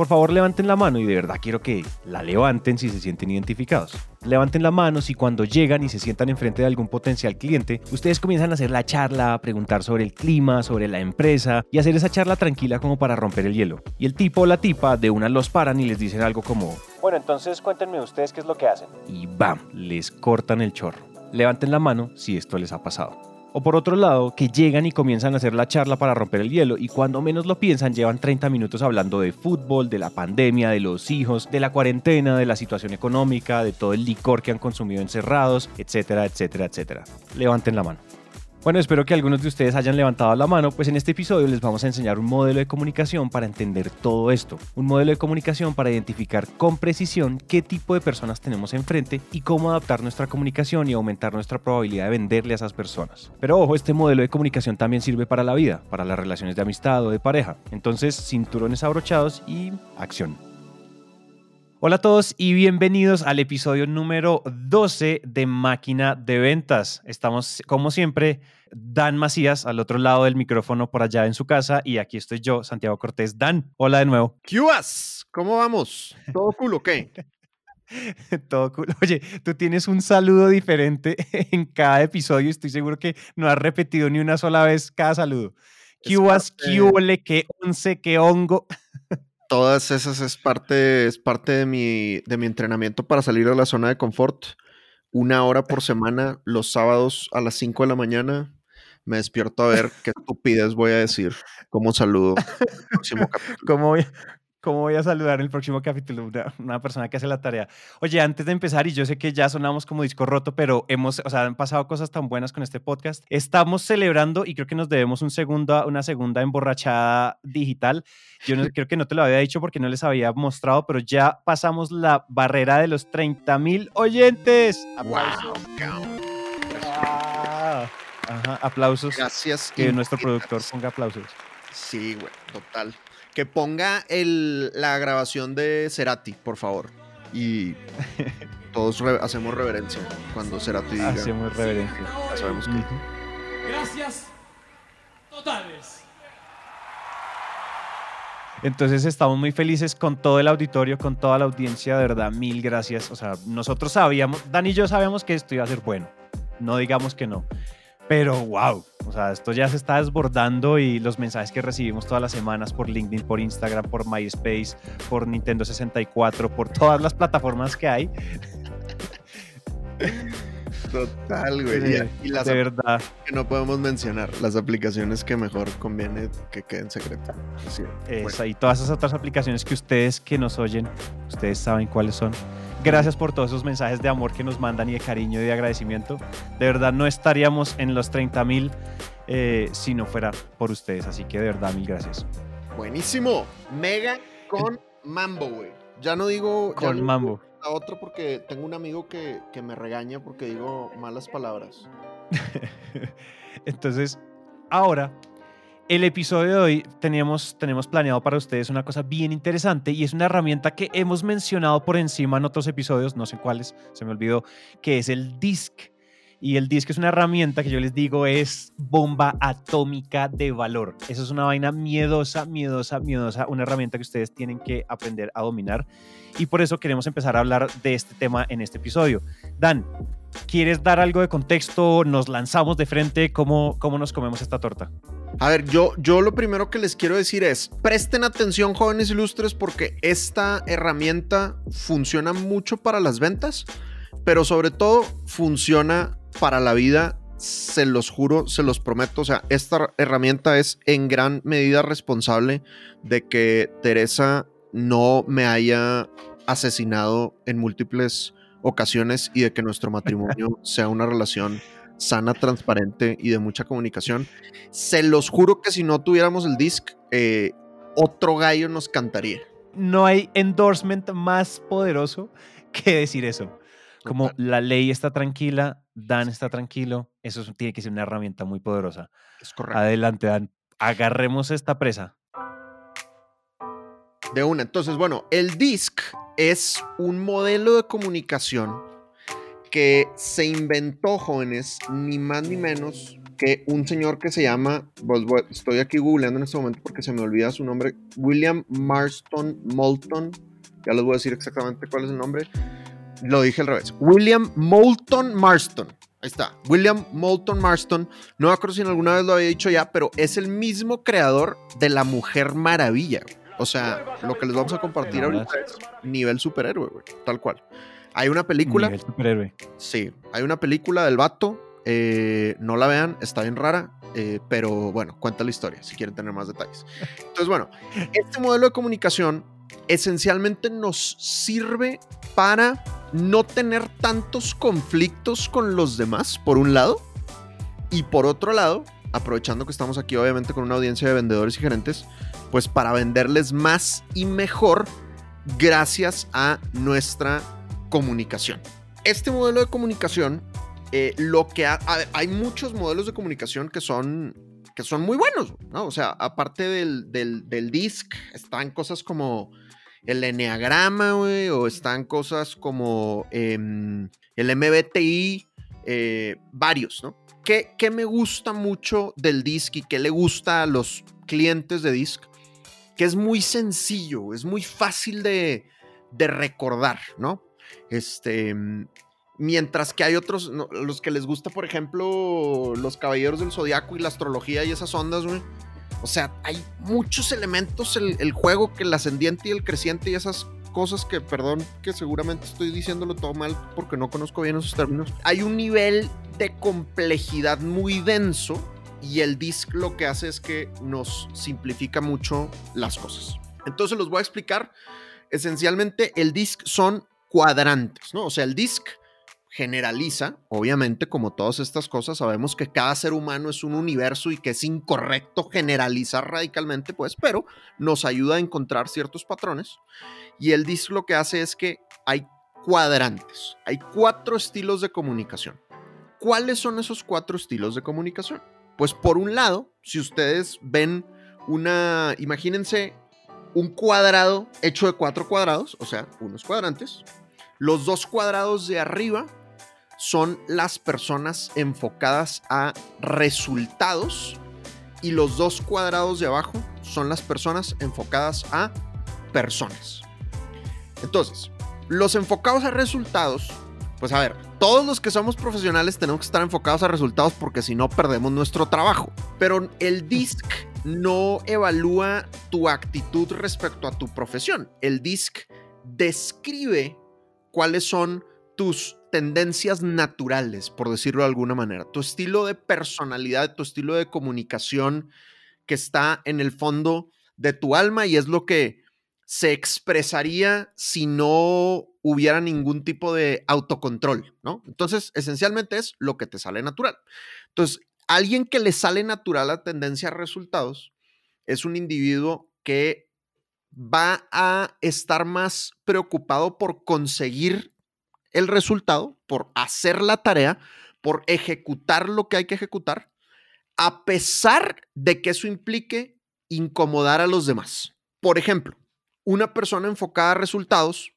Por favor, levanten la mano y de verdad quiero que la levanten si se sienten identificados. Levanten la mano si cuando llegan y se sientan enfrente de algún potencial cliente, ustedes comienzan a hacer la charla, a preguntar sobre el clima, sobre la empresa y hacer esa charla tranquila como para romper el hielo. Y el tipo o la tipa de una los paran y les dicen algo como, bueno, entonces cuéntenme ustedes qué es lo que hacen. Y ¡bam! Les cortan el chorro. Levanten la mano si esto les ha pasado. O por otro lado, que llegan y comienzan a hacer la charla para romper el hielo y cuando menos lo piensan llevan 30 minutos hablando de fútbol, de la pandemia, de los hijos, de la cuarentena, de la situación económica, de todo el licor que han consumido encerrados, etcétera, etcétera, etcétera. Levanten la mano. Bueno, espero que algunos de ustedes hayan levantado la mano, pues en este episodio les vamos a enseñar un modelo de comunicación para entender todo esto. Un modelo de comunicación para identificar con precisión qué tipo de personas tenemos enfrente y cómo adaptar nuestra comunicación y aumentar nuestra probabilidad de venderle a esas personas. Pero ojo, este modelo de comunicación también sirve para la vida, para las relaciones de amistad o de pareja. Entonces, cinturones abrochados y acción. Hola a todos y bienvenidos al episodio número 12 de Máquina de Ventas. Estamos, como siempre, Dan Macías al otro lado del micrófono por allá en su casa y aquí estoy yo, Santiago Cortés. Dan, hola de nuevo. ¿Qué ¿Cómo vamos? ¿Todo cool o qué? Todo cool. Oye, tú tienes un saludo diferente en cada episodio. Estoy seguro que no has repetido ni una sola vez cada saludo. ¿Qué qué qué once, qué hongo? Todas esas es parte, es parte de, mi, de mi entrenamiento para salir de la zona de confort. Una hora por semana, los sábados a las 5 de la mañana, me despierto a ver qué estupidez voy a decir como saludo. Próximo ¿Cómo, ¿Cómo voy a saludar en el próximo capítulo? Una, una, persona que hace la tarea. Oye, antes de empezar, y yo sé que ya sonamos como disco roto, pero hemos, o sea, han pasado cosas tan buenas con este podcast. Estamos celebrando y creo que nos debemos un segundo, una segunda emborrachada digital. Yo no, creo que no te lo había dicho porque no les había mostrado, pero ya pasamos la barrera de los 30 mil oyentes. ¡Aplausos! Ah, ajá, aplausos. Gracias. Que nuestro productor ponga aplausos. Sí, güey, total. Que ponga el, la grabación de Cerati, por favor. Y todos hacemos reverencia cuando Cerati diga. Hacemos reverencia. sabemos que. Gracias totales. Entonces estamos muy felices con todo el auditorio, con toda la audiencia, de verdad, mil gracias. O sea, nosotros sabíamos, Dan y yo sabíamos que esto iba a ser bueno. No digamos que no. Pero wow, o sea, esto ya se está desbordando y los mensajes que recibimos todas las semanas por LinkedIn, por Instagram, por MySpace, por Nintendo 64, por todas las plataformas que hay. Total, güey. y las de verdad. Que no podemos mencionar, las aplicaciones que mejor conviene que queden secretas. y todas esas otras aplicaciones que ustedes que nos oyen, ustedes saben cuáles son. Gracias por todos esos mensajes de amor que nos mandan y de cariño y de agradecimiento. De verdad, no estaríamos en los 30 mil eh, si no fuera por ustedes. Así que de verdad, mil gracias. Buenísimo. Mega con Mambo, güey. Ya no digo. Con Mambo. a otro porque tengo un amigo que, que me regaña porque digo malas palabras. Entonces, ahora el episodio de hoy teníamos, tenemos planeado para ustedes una cosa bien interesante y es una herramienta que hemos mencionado por encima en otros episodios, no sé cuáles, se me olvidó, que es el DISC. Y el DISC es una herramienta que yo les digo es bomba atómica de valor. Eso es una vaina miedosa, miedosa, miedosa, una herramienta que ustedes tienen que aprender a dominar. Y por eso queremos empezar a hablar de este tema en este episodio. Dan, ¿quieres dar algo de contexto? ¿Nos lanzamos de frente? ¿Cómo, cómo nos comemos esta torta? A ver, yo, yo lo primero que les quiero decir es, presten atención jóvenes ilustres porque esta herramienta funciona mucho para las ventas, pero sobre todo funciona para la vida, se los juro, se los prometo. O sea, esta herramienta es en gran medida responsable de que Teresa no me haya asesinado en múltiples ocasiones y de que nuestro matrimonio sea una relación sana, transparente y de mucha comunicación. Se los juro que si no tuviéramos el disc, eh, otro gallo nos cantaría. No hay endorsement más poderoso que decir eso. Como Total. la ley está tranquila, Dan está tranquilo, eso es- tiene que ser una herramienta muy poderosa. Es correcto. Adelante, Dan. Agarremos esta presa. De una. Entonces, bueno, el DISC es un modelo de comunicación que se inventó, jóvenes, ni más ni menos que un señor que se llama, pues, estoy aquí googleando en este momento porque se me olvida su nombre, William Marston Moulton. Ya les voy a decir exactamente cuál es el nombre. Lo dije al revés. William Moulton Marston. Ahí está. William Moulton Marston. No me acuerdo si alguna vez lo había dicho ya, pero es el mismo creador de la Mujer Maravilla. O sea, lo que les vamos a compartir ahorita es nivel superhéroe, güey. Tal cual. Hay una película. Nivel superhéroe. Sí, hay una película del vato. eh, no la vean, está bien rara. eh, pero bueno, cuenta la historia si quieren tener más detalles. Entonces, bueno, este modelo de comunicación esencialmente nos sirve para no tener tantos conflictos con los demás, por un lado. Y por otro lado, aprovechando que estamos aquí obviamente con una audiencia de vendedores y gerentes, pues para venderles más y mejor gracias a nuestra comunicación. Este modelo de comunicación, eh, lo que ha- hay muchos modelos de comunicación que son, que son muy buenos, ¿no? O sea, aparte del, del, del DISC, están cosas como el Enneagrama, güey, o están cosas como em, el MBTI, eh, varios, ¿no? ¿Qué, ¿Qué me gusta mucho del DISC y qué le gusta a los clientes de DISC? Que es muy sencillo, es muy fácil de, de recordar, ¿no? Este, mientras que hay otros, los que les gusta, por ejemplo, los caballeros del zodiaco y la astrología y esas ondas, güey. O sea, hay muchos elementos el, el juego que el ascendiente y el creciente y esas cosas que, perdón, que seguramente estoy diciéndolo todo mal porque no conozco bien esos términos. Hay un nivel de complejidad muy denso y el disc lo que hace es que nos simplifica mucho las cosas. Entonces los voy a explicar. Esencialmente el disc son cuadrantes, ¿no? O sea, el disc generaliza, obviamente, como todas estas cosas, sabemos que cada ser humano es un universo y que es incorrecto generalizar radicalmente, pues, pero nos ayuda a encontrar ciertos patrones. Y el DISC lo que hace es que hay cuadrantes, hay cuatro estilos de comunicación. ¿Cuáles son esos cuatro estilos de comunicación? Pues por un lado, si ustedes ven una, imagínense un cuadrado hecho de cuatro cuadrados, o sea, unos cuadrantes. Los dos cuadrados de arriba son las personas enfocadas a resultados y los dos cuadrados de abajo son las personas enfocadas a personas. Entonces, los enfocados a resultados, pues a ver, todos los que somos profesionales tenemos que estar enfocados a resultados porque si no perdemos nuestro trabajo. Pero el DISC no evalúa tu actitud respecto a tu profesión. El DISC describe cuáles son tus tendencias naturales, por decirlo de alguna manera, tu estilo de personalidad, tu estilo de comunicación que está en el fondo de tu alma y es lo que se expresaría si no hubiera ningún tipo de autocontrol, ¿no? Entonces, esencialmente es lo que te sale natural. Entonces, alguien que le sale natural la tendencia a resultados es un individuo que va a estar más preocupado por conseguir el resultado, por hacer la tarea, por ejecutar lo que hay que ejecutar, a pesar de que eso implique incomodar a los demás. Por ejemplo, una persona enfocada a resultados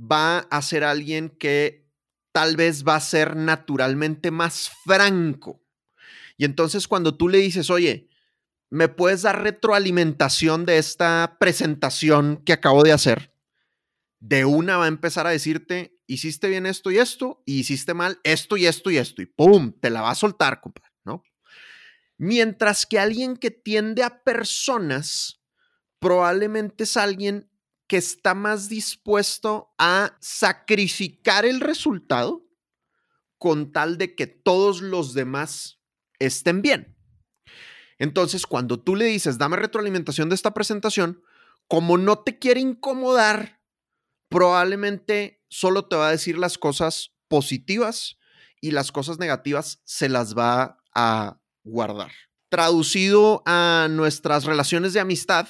va a ser alguien que tal vez va a ser naturalmente más franco. Y entonces cuando tú le dices, oye, ¿me puedes dar retroalimentación de esta presentación que acabo de hacer? De una va a empezar a decirte, hiciste bien esto y esto, y hiciste mal esto y esto y esto, y ¡pum! Te la va a soltar, compadre, ¿no? Mientras que alguien que tiende a personas, probablemente es alguien que está más dispuesto a sacrificar el resultado con tal de que todos los demás estén bien. Entonces, cuando tú le dices, dame retroalimentación de esta presentación, como no te quiere incomodar, probablemente solo te va a decir las cosas positivas y las cosas negativas se las va a guardar. Traducido a nuestras relaciones de amistad,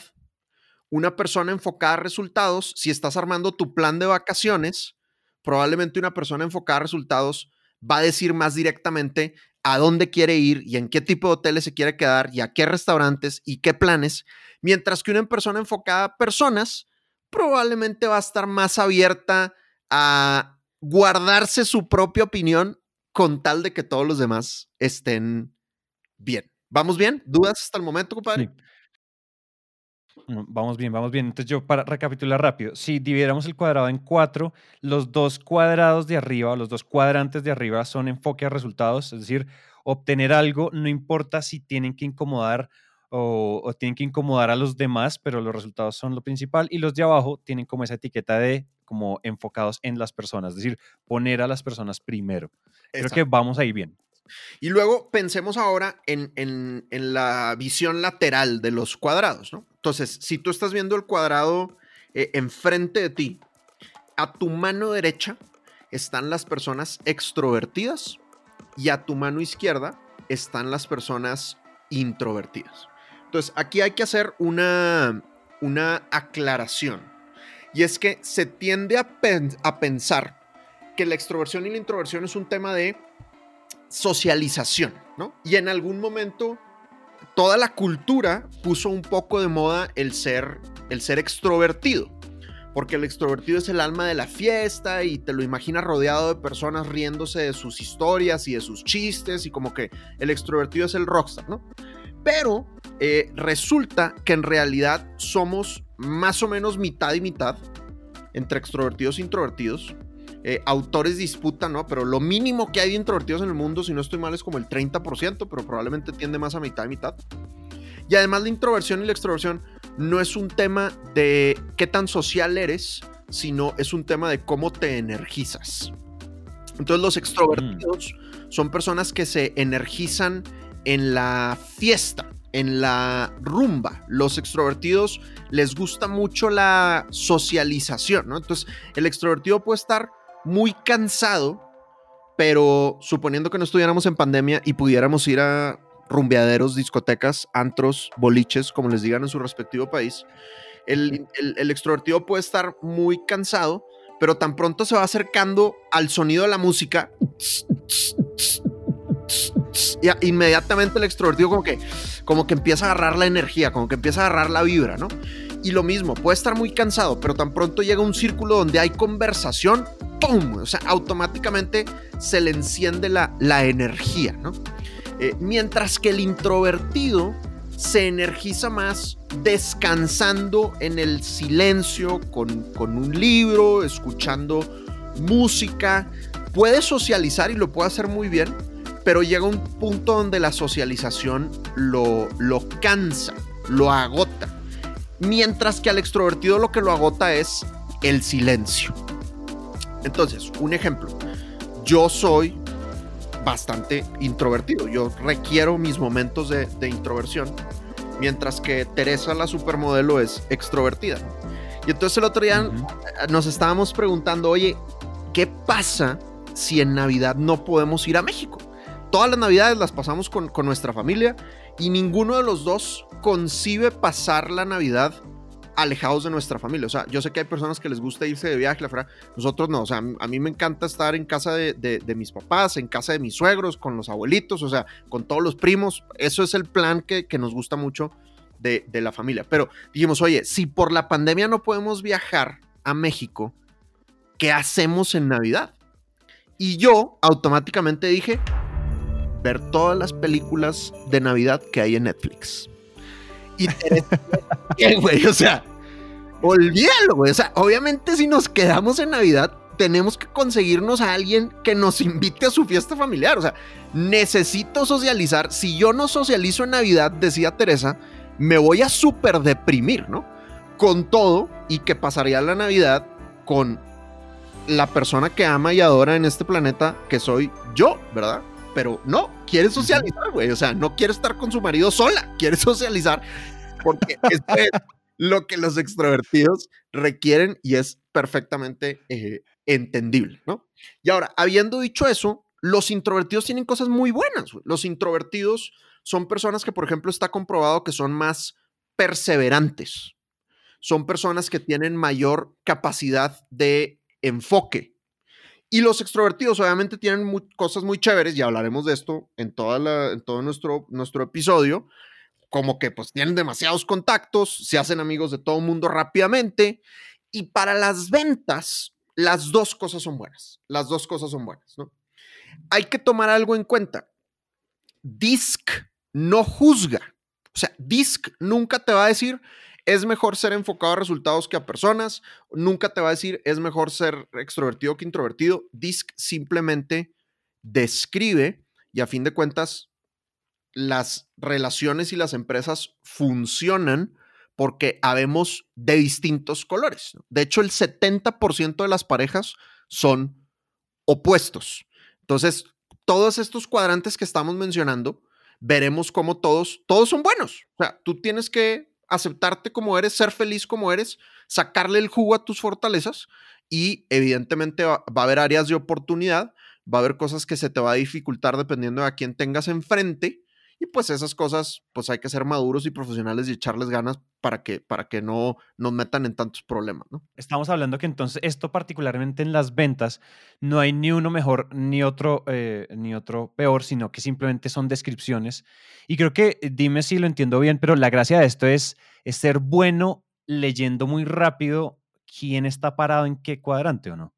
una persona enfocada a resultados, si estás armando tu plan de vacaciones, probablemente una persona enfocada a resultados va a decir más directamente a dónde quiere ir y en qué tipo de hoteles se quiere quedar y a qué restaurantes y qué planes, mientras que una persona enfocada a personas probablemente va a estar más abierta a guardarse su propia opinión con tal de que todos los demás estén bien. ¿Vamos bien? ¿Dudas hasta el momento, compadre? Mm, vamos bien, vamos bien. Entonces yo para recapitular rápido, si dividiéramos el cuadrado en cuatro, los dos cuadrados de arriba, los dos cuadrantes de arriba son enfoque a resultados, es decir, obtener algo, no importa si tienen que incomodar o, tienen que incomodar a los demás, pero los resultados son lo principal y los de abajo tienen como esa etiqueta de como enfocados en las personas, es decir, poner a las personas primero. Creo que vamos ahí bien. Y luego pensemos ahora en, en, la visión lateral de los cuadrados, ¿no? Entonces, si tú estás viendo el cuadrado eh, enfrente de ti, a tu mano derecha están las personas extrovertidas y a tu mano izquierda están las personas introvertidas. Entonces, aquí hay que hacer una, una aclaración. Y es que se tiende a, a pensar que la extroversión y la introversión es un tema de socialización, ¿no? Y en algún momento toda la cultura puso un poco de moda el ser, el ser extrovertido, porque el extrovertido es el alma de la fiesta y te lo imaginas rodeado de personas riéndose de sus historias y de sus chistes y como que el extrovertido es el rockstar, ¿no? Pero eh, resulta que en realidad somos más o menos mitad y mitad entre extrovertidos e introvertidos eh, autores disputan, ¿no? Pero lo mínimo que hay de introvertidos en el mundo, si no estoy mal, es como el 30%, pero probablemente tiende más a mitad y mitad. Y además la introversión y la extroversión no es un tema de qué tan social eres, sino es un tema de cómo te energizas. Entonces los extrovertidos mm. son personas que se energizan en la fiesta, en la rumba. Los extrovertidos les gusta mucho la socialización, ¿no? Entonces el extrovertido puede estar muy cansado, pero suponiendo que no estuviéramos en pandemia y pudiéramos ir a rumbeaderos, discotecas, antros, boliches, como les digan en su respectivo país, el, extrovertido puede estar muy cansado, pero tan pronto se va acercando al sonido de la música, y inmediatamente el extrovertido como que, como que empieza a agarrar la energía, como que empieza a agarrar la vibra, ¿no? Y lo mismo, puede estar muy cansado, pero tan pronto llega un círculo donde hay conversación, ¡pum! O sea, automáticamente se le enciende la, la energía, ¿no? Eh, mientras que el introvertido se energiza más descansando en el silencio, con, con un libro, escuchando música. Puede socializar y lo puede hacer muy bien, pero llega un punto donde la socialización lo, lo cansa, lo agota. Mientras que al extrovertido lo que lo agota es el silencio. Entonces, un ejemplo. Yo soy bastante introvertido. Yo requiero mis momentos de, introversión. Mientras que Teresa, la supermodelo, es extrovertida. Y entonces el otro día nos estábamos preguntando, oye, ¿qué pasa si en Navidad no podemos ir a México? Todas las Navidades las pasamos con, con nuestra familia y ninguno de los dos concibe pasar la Navidad alejados de nuestra familia. O sea, yo sé que hay personas que les gusta irse de viaje, la nosotros no. O sea, a mí me encanta estar en casa de, mis papás, en casa de mis suegros, con los abuelitos, o sea, con todos los primos. Eso es el plan que, nos gusta mucho de, de la familia. Pero dijimos, oye, si por la pandemia no podemos viajar a México, ¿qué hacemos en Navidad? Y yo automáticamente dije, ver todas las películas de Navidad que hay en Netflix. Y ¿qué, güey? O sea, olvídalo, güey. O sea, obviamente si nos quedamos en Navidad, tenemos que conseguirnos a alguien que nos invite a su fiesta familiar. O sea, necesito socializar. Si yo no socializo en Navidad, decía Teresa, me voy a súper deprimir, ¿no? Con todo y que pasaría la Navidad con la persona que ama y adora en este planeta, que soy yo, ¿verdad? Pero no, quiere socializar, güey. O sea, no quiere estar con su marido sola, quiere socializar porque es lo que los extrovertidos requieren y es perfectamente eh, entendible, ¿no? Y ahora, habiendo dicho eso, los introvertidos tienen cosas muy buenas. Los introvertidos son personas que, por ejemplo, está comprobado que son más perseverantes. son personas que tienen mayor capacidad de enfoque. Y los extrovertidos obviamente tienen cosas muy chéveres, y hablaremos de esto en, toda en todo nuestro, nuestro episodio, como que pues tienen demasiados contactos, se hacen amigos de todo el mundo rápidamente, y para las ventas, las dos cosas son buenas, las dos cosas son buenas, ¿no? Hay que tomar algo en cuenta. DISC no juzga. O sea, DISC nunca te va a decir, es mejor ser enfocado a resultados que a personas. Nunca te va a decir es mejor ser extrovertido que introvertido. DISC simplemente describe y a fin de cuentas las relaciones y las empresas funcionan porque habemos de distintos colores. De hecho, el 70% de las parejas son opuestos. Entonces, todos estos cuadrantes que estamos mencionando, veremos cómo todos, todos son buenos. O sea, tú tienes que aceptarte como eres, ser feliz como eres, sacarle el jugo a tus fortalezas y evidentemente va, a haber áreas de oportunidad, va a haber cosas que se te va a dificultar dependiendo de a quién tengas enfrente y pues esas cosas pues hay que ser maduros y profesionales y echarles ganas para que, para que no nos metan en tantos problemas, ¿no? Estamos hablando que entonces esto particularmente en las ventas no hay ni uno mejor ni otro, eh, ni otro peor, sino que simplemente son descripciones. Y creo que, eh, dime si lo entiendo bien, pero la gracia de esto es, es ser bueno leyendo muy rápido quién está parado en qué cuadrante o no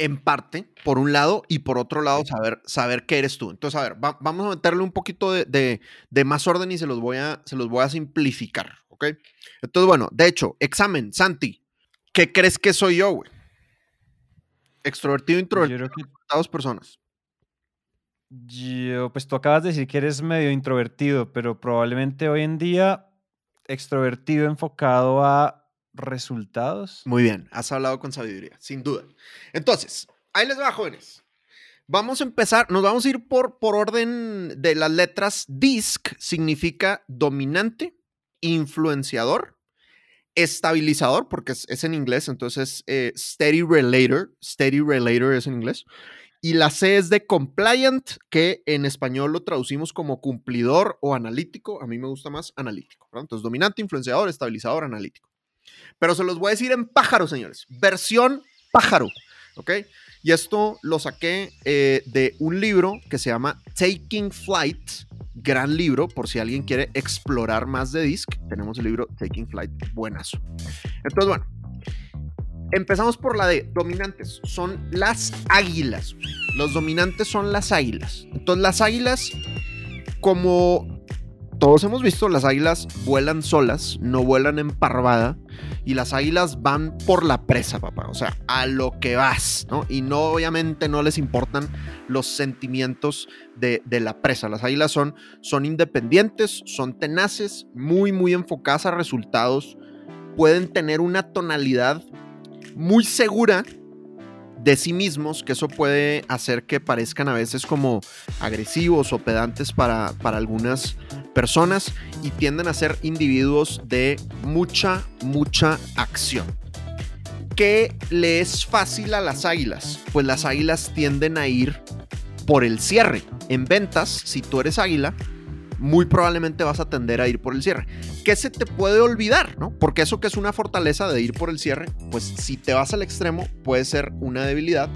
en parte, por un lado, y por otro lado, saber, saber qué eres tú. Entonces, a ver, vamos a meterle un poquito de, más orden y se los, voy a, se los voy a simplificar, ¿ok? Entonces, bueno, de hecho, examen, Santi, ¿qué crees que soy yo, güey? Extrovertido, introvertido, yo dos personas. Yo, pues tú acabas de decir que eres medio introvertido, pero probablemente hoy en día extrovertido enfocado a resultados. Muy bien, has hablado con sabiduría, sin duda. Entonces, ahí les va, jóvenes. Vamos a empezar, nos vamos a ir por, por orden de las letras. DISC significa dominante, influenciador, estabilizador, porque es, en inglés, entonces eh, steady relator, steady relator es en inglés. Y la C es de compliant, que en español lo traducimos como cumplidor o analítico. A mí me gusta más analítico. Entonces, dominante, influenciador, estabilizador, analítico. Pero se los voy a decir en pájaro, señores. Versión pájaro. ¿Ok? Y esto lo saqué eh, de un libro que se llama Taking Flight. Gran libro, por si alguien quiere explorar más de Disc. Tenemos el libro Taking Flight, buenazo. Entonces, bueno, empezamos por la de dominantes. Son las águilas. Los dominantes son las águilas. Entonces, las águilas, como todos hemos visto, las águilas vuelan solas, no vuelan en parvada, y las águilas van por la presa, papá, o sea, a lo que vas, ¿no? Y no, obviamente, no les importan los sentimientos de, la presa. Las águilas son, son independientes, son tenaces, muy, muy enfocadas a resultados, pueden tener una tonalidad muy segura de sí mismos, que eso puede hacer que parezcan a veces como agresivos o pedantes para, para algunas personas y tienden a ser individuos de mucha, mucha acción. ¿Qué le es fácil a las águilas? Pues las águilas tienden a ir por el cierre. En ventas, si tú eres águila, muy probablemente vas a tender a ir por el cierre. ¿Qué se te puede olvidar? ¿no? Porque eso que es una fortaleza de ir por el cierre, pues si te vas al extremo puede ser una debilidad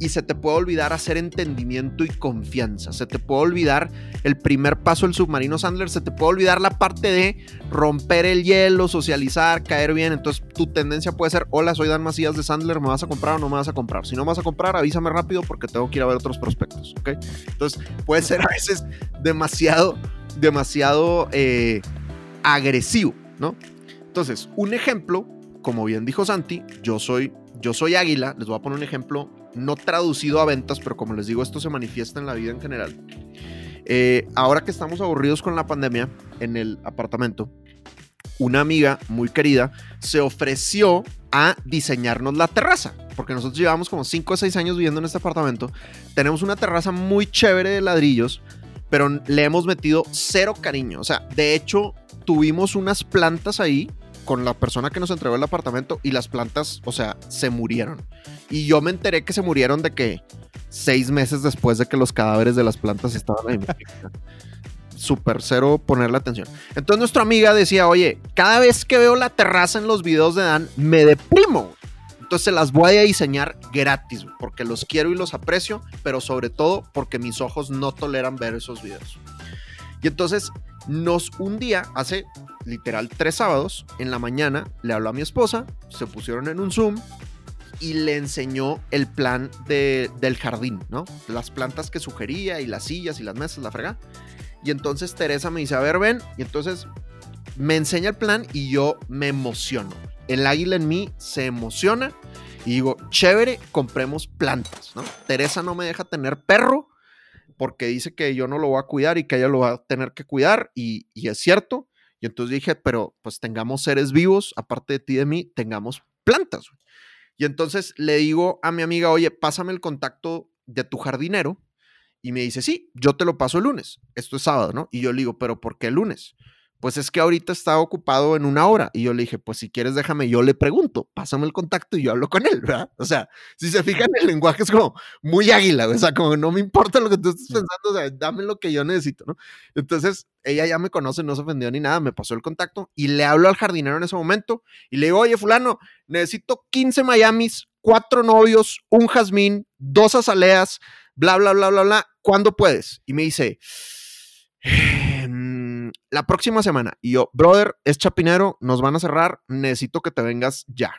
y se te puede olvidar hacer entendimiento y confianza. Se te puede olvidar el primer paso del submarino Sandler, se te puede olvidar la parte de romper el hielo, socializar, caer bien. Entonces tu tendencia puede ser, hola, soy Dan Macías de Sandler, ¿me vas a comprar o no me vas a comprar? Si no vas a comprar, avísame rápido porque tengo que ir a ver otros prospectos, ¿ok? Entonces puede ser a veces demasiado demasiado eh, agresivo, ¿no? Entonces, un ejemplo, como bien dijo Santi, yo soy, yo soy águila, les voy a poner un ejemplo no traducido a ventas, pero como les digo, esto se manifiesta en la vida en general. Eh, ahora que estamos aburridos con la pandemia en el apartamento, una amiga muy querida se ofreció a diseñarnos la terraza, porque nosotros llevamos como 5 o 6 años viviendo en este apartamento. Tenemos una terraza muy chévere de ladrillos, pero le hemos metido cero cariño. O sea, de hecho, tuvimos unas plantas ahí con la persona que nos entregó el apartamento y las plantas, o sea, se murieron. Y yo me enteré que se murieron de que seis meses después de que los cadáveres de las plantas estaban ahí. súper cero ponerle atención. Entonces nuestra amiga decía, oye, cada vez que veo la terraza en los videos de Dan, me deprimo. Entonces se las voy a diseñar gratis, porque los quiero y los aprecio, pero sobre todo porque mis ojos no toleran ver esos videos. Y entonces nos un día, hace literal tres sábados, en la mañana, le habló a mi esposa, se pusieron en un Zoom y le enseñó el plan de- del jardín, ¿no? Las plantas que sugería y las sillas y las mesas, la frega. Y entonces Teresa me dice, a ver, ven. Y entonces me enseña el plan y yo me emociono. El águila en mí se emociona y digo, chévere, compremos plantas, ¿no? Teresa no me deja tener perro porque dice que yo no lo voy a cuidar y que ella lo va a tener que cuidar y, es cierto. Y entonces dije, pero pues tengamos seres vivos, aparte de ti y de mí, tengamos plantas. Y entonces le digo a mi amiga, oye, pásame el contacto de tu jardinero. Y me dice, sí, yo te lo paso el lunes. Esto es sábado, ¿no? Y yo le digo, pero ¿por qué el lunes? Pues es que ahorita está ocupado en una hora. Y yo le dije, pues si quieres, déjame, yo le pregunto, pásame el contacto y yo hablo con él, ¿verdad? O sea, si se fijan, el lenguaje es como muy águila, o sea, como no me importa lo que tú estés pensando, o sea, dame lo que yo necesito, ¿no? Entonces, ella ya me conoce, no se ofendió ni nada, me pasó el contacto y le hablo al jardinero en ese momento y le digo, oye, fulano, necesito 15 Miamis, cuatro novios, un jazmín, dos azaleas, bla, bla, bla, bla, bla, ¿cuándo puedes? Y me dice, "Em, la próxima semana. Y yo, brother, es chapinero, nos van a cerrar, necesito que te vengas ya.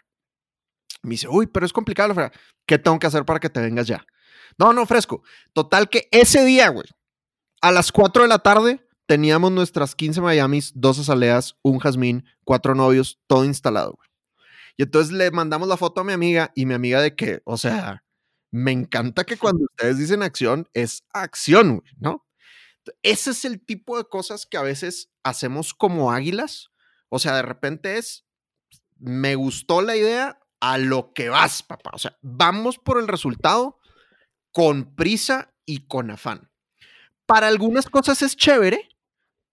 Me dice, uy, pero es complicado, la. ¿qué tengo que hacer para que te vengas ya? No, no, fresco. Total que ese día, güey, a las 4 de la tarde, teníamos nuestras 15 Miamis, dos azaleas, un jazmín, cuatro novios, todo instalado, güey. Y entonces le mandamos la foto a mi amiga y mi amiga de que, o sea, me encanta que cuando ustedes dicen acción, es acción, güey, ¿no? Ese es el tipo de cosas que a veces hacemos como águilas. O sea, de repente es, me gustó la idea, a lo que vas, papá. O sea, vamos por el resultado con prisa y con afán. Para algunas cosas es chévere,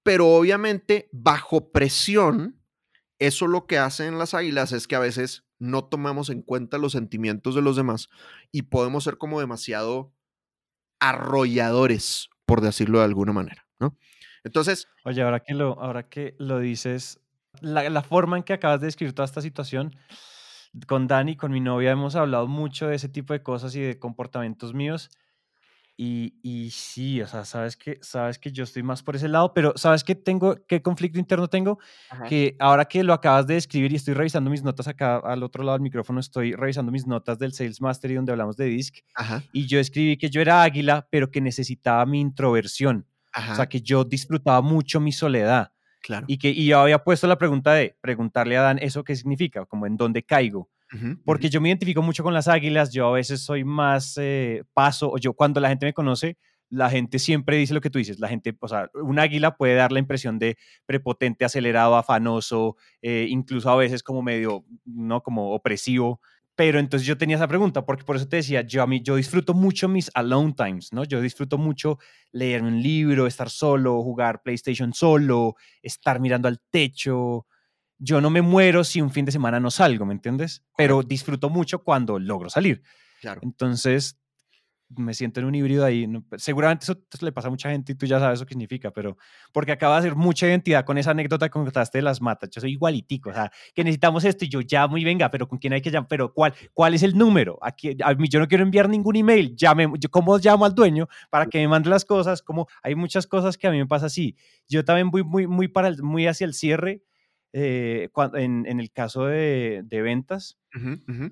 pero obviamente bajo presión, eso lo que hacen las águilas es que a veces no tomamos en cuenta los sentimientos de los demás y podemos ser como demasiado arrolladores, por decirlo de alguna manera, ¿no? Entonces, Oye, ahora que lo, ahora que lo dices, la, forma en que acabas de describir toda esta situación, con Dani, con mi novia, hemos hablado mucho de ese tipo de cosas y de comportamientos míos. Y, y sí, o sea, sabes que, sabes que yo estoy más por ese lado, pero ¿sabes qué tengo, qué conflicto interno tengo? Que ahora que lo acabas de describir y estoy revisando mis notas acá al otro lado del micrófono, estoy revisando mis notas del Sales Mastery donde hablamos de DISC ajá, y yo escribí que yo era águila, pero que necesitaba mi introversión. ajá, O sea, que yo disfrutaba mucho mi soledad claro. y que y yo había puesto la pregunta de preguntarle a Dan eso qué significa, como en dónde caigo. Porque yo me identifico mucho con las águilas, yo a veces soy más eh, paso, o yo cuando la gente me conoce, la gente siempre dice lo que tú dices, la gente, o sea, un águila puede dar la impresión de prepotente, acelerado, afanoso, eh, incluso a veces como medio, ¿no? Como opresivo. Pero entonces yo tenía esa pregunta, porque por eso te decía, yo a mí, yo disfruto mucho mis alone times, ¿no? Yo disfruto mucho leer un libro, estar solo, jugar PlayStation solo, estar mirando al techo. Yo no me muero si un fin de semana no salgo, ¿me entiendes? Pero disfruto mucho cuando logro salir. claro. Entonces, me siento en un híbrido ahí. ¿no? Seguramente eso le pasa a mucha gente y tú ya sabes eso qué significa, pero porque acaba de hacer mucha identidad con esa anécdota que contaste de las matas. Yo soy igualitico, o sea, que necesitamos esto y yo llamo y venga, pero ¿con quién hay que llamar? Pero ¿cuál, cuál es el número? Aquí, a mí yo no quiero enviar ningún email. Llame, yo, ¿Cómo llamo al dueño para que me mande las cosas? Como hay muchas cosas que a mí me pasa así. Yo también voy muy, muy, para el- muy hacia el cierre. Eh, en, en el caso de, de ventas,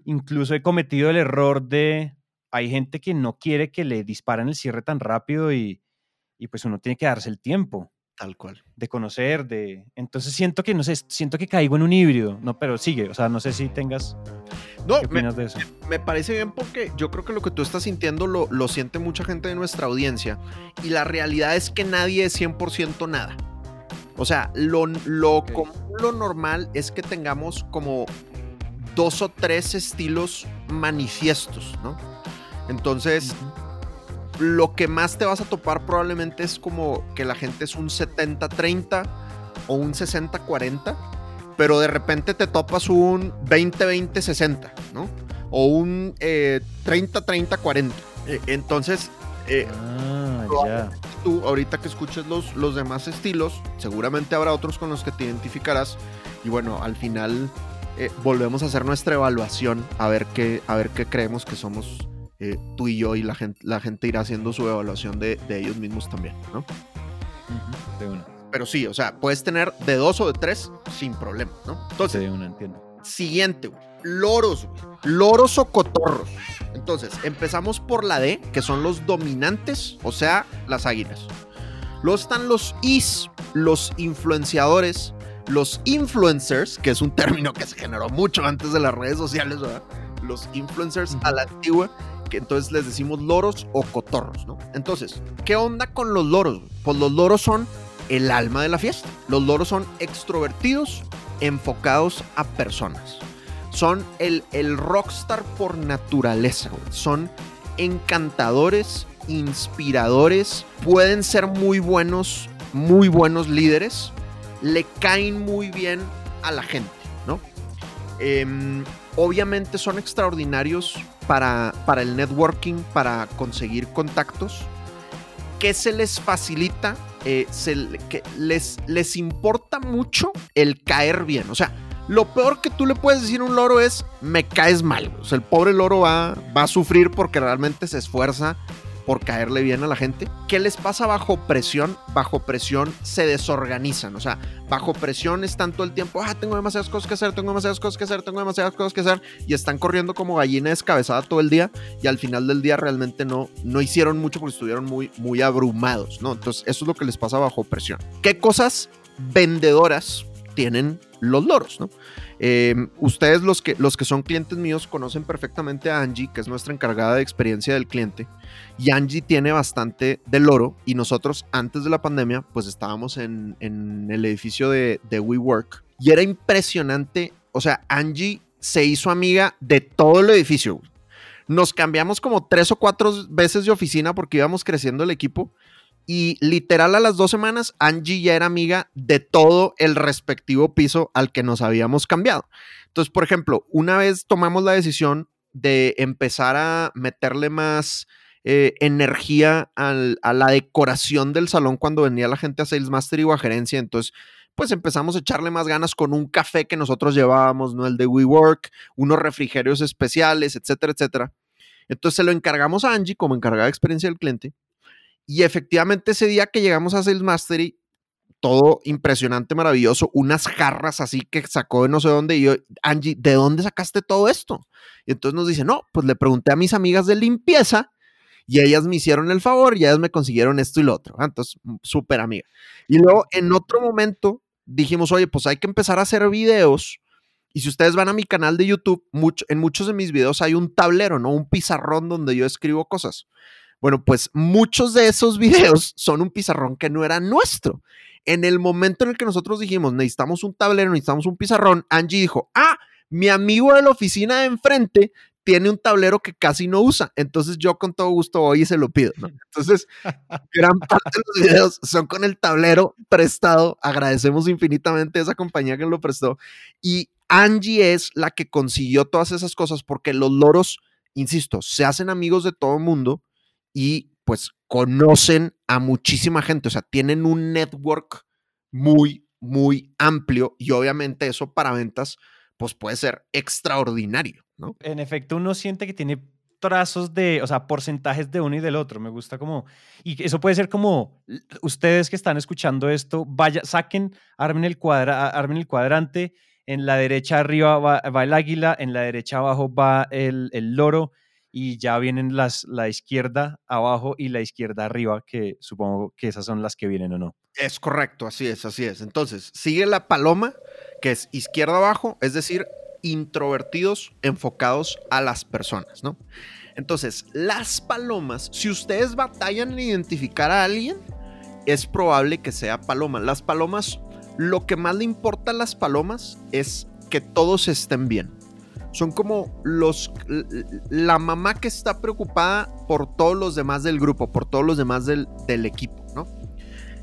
incluso he cometido el error de, hay gente que no quiere que le disparen el cierre tan rápido y, y pues uno tiene que darse el tiempo Tal cual. de conocer, de... Entonces siento que, no sé, siento que caigo en un híbrido, ¿no? Pero sigue, o sea, no sé si tengas... No, ¿Qué me, de eso? me parece bien porque yo creo que lo que tú estás sintiendo lo, lo siente mucha gente de nuestra audiencia y la realidad es que nadie es 100% nada. O sea, lo, lo Ok. común, lo normal es que tengamos como dos o tres estilos manifiestos, ¿no? Entonces, lo que más te vas a topar probablemente es como que la gente es un 70-30 o un 60-40, pero de repente te topas un 20-20-60, ¿no? O un eh, 30-30-40. Eh, entonces, eh, Ah, ya. Tú, ahorita que escuches los, los demás estilos, seguramente habrá otros con los que te identificarás. Y bueno, al final eh, volvemos a hacer nuestra evaluación, a ver qué, a ver qué creemos que somos eh, tú y yo, y la gente, la gente irá haciendo su evaluación de, de ellos mismos también, ¿no? De una. Pero sí, o sea, puedes tener de dos o de tres sin problema, ¿no? Entonces, De una, entiendo. Siguiente, güey. Loros, güey. Loros o cotorros. Entonces, empezamos por la D, que son los dominantes, o sea, las águilas. Luego están los Is, los influenciadores, los influencers, que es un término que se generó mucho antes de las redes sociales, ¿verdad? Los influencers a la antigua, que entonces les decimos loros o cotorros, ¿no? Entonces, ¿qué onda con los loros? Pues los loros son el alma de la fiesta. Los loros son extrovertidos, enfocados a personas. Son el, el rockstar por naturaleza. Son encantadores, inspiradores, pueden ser muy buenos, muy buenos líderes, le caen muy bien a la gente, ¿no? Em, obviamente son extraordinarios para, para el networking, para conseguir contactos. ¿Qué se les facilita? Eh, se que les, les importa mucho el caer bien. O sea, lo peor que tú le puedes decir a un loro es, me caes mal. O sea, el pobre loro va, va a sufrir porque realmente se esfuerza por caerle bien a la gente. ¿Qué les pasa bajo presión? Bajo presión se desorganizan. O sea, bajo presión están todo el tiempo, ah, tengo demasiadas cosas que hacer, tengo demasiadas cosas que hacer, tengo demasiadas cosas que hacer. Y están corriendo como gallina descabezada todo el día. Y al final del día realmente no, no hicieron mucho porque estuvieron muy, muy abrumados, ¿no? Entonces, eso es lo que les pasa bajo presión. ¿Qué cosas vendedoras tienen los loros, ¿no? Eh, ustedes los que, los que son clientes míos conocen perfectamente a Angie, que es nuestra encargada de experiencia del cliente. Y Angie tiene bastante de loro y nosotros antes de la pandemia pues estábamos en, en el edificio de, de WeWork y era impresionante, o sea, Angie se hizo amiga de todo el edificio. Nos cambiamos como tres o cuatro veces de oficina porque íbamos creciendo el equipo y literal a las dos semanas Angie ya era amiga de todo el respectivo piso al que nos habíamos cambiado. Entonces, por ejemplo, una vez tomamos la decisión de empezar a meterle más eh, energía a la decoración del salón cuando venía la gente a Sales Master o a gerencia. Entonces, pues empezamos a echarle más ganas con un café que nosotros llevábamos, ¿no? El de WeWork, unos refrigerios especiales, etcétera, etcétera. Entonces se lo encargamos a Angie como encargada de experiencia del cliente. Y efectivamente ese día que llegamos a Sales Mastery, todo impresionante, maravilloso, unas jarras así que sacó de no sé dónde. Y yo, Angie, ¿de dónde sacaste todo esto? Y entonces nos dice, no, pues le pregunté a mis amigas de limpieza y ellas me hicieron el favor y ellas me consiguieron esto y lo otro. Ah, Entonces, mm, súper amiga. Y luego en otro momento dijimos, oye, pues hay que empezar a hacer videos. Y si ustedes van a mi canal de YouTube, mucho- en muchos de mis videos hay un tablero, ¿no? Un pizarrón donde yo escribo cosas. Bueno, pues muchos de esos videos son un pizarrón que no era nuestro. En el momento en el que nosotros dijimos, necesitamos un tablero, necesitamos un pizarrón, Angie dijo, ah, mi amigo de la oficina de enfrente tiene un tablero que casi no usa. Entonces yo con todo gusto voy y se lo pido. ¿no? Entonces, gran parte de los videos son con el tablero prestado. Agradecemos infinitamente a esa compañía que lo prestó. Y Angie es la que consiguió todas esas cosas porque los loros, insisto, se hacen amigos de todo el mundo y pues conocen a muchísima gente. O sea, tienen un network muy, muy amplio y obviamente eso para ventas pues puede ser extraordinario, ¿no? En efecto, uno siente que tiene trazos de, o sea, porcentajes de uno y del otro. Me gusta como, y eso puede ser como, ustedes que están escuchando esto, vaya, saquen, armen el, cuadra, armen el cuadrante, en la derecha arriba va, va el águila, en la derecha abajo va el, el loro, y ya vienen las, la izquierda abajo y la izquierda arriba, que supongo que esas son las que vienen o no. Es correcto, así es, así es. Entonces, sigue la paloma, que es izquierda abajo, es decir, introvertidos enfocados a las personas, ¿no? Entonces, las palomas, si ustedes batallan en identificar a alguien, es probable que sea paloma. Las palomas, lo que más le importa a las palomas es que todos estén bien. Son como los la mamá que está preocupada por todos los demás del grupo, por todos los demás del, del equipo, ¿no?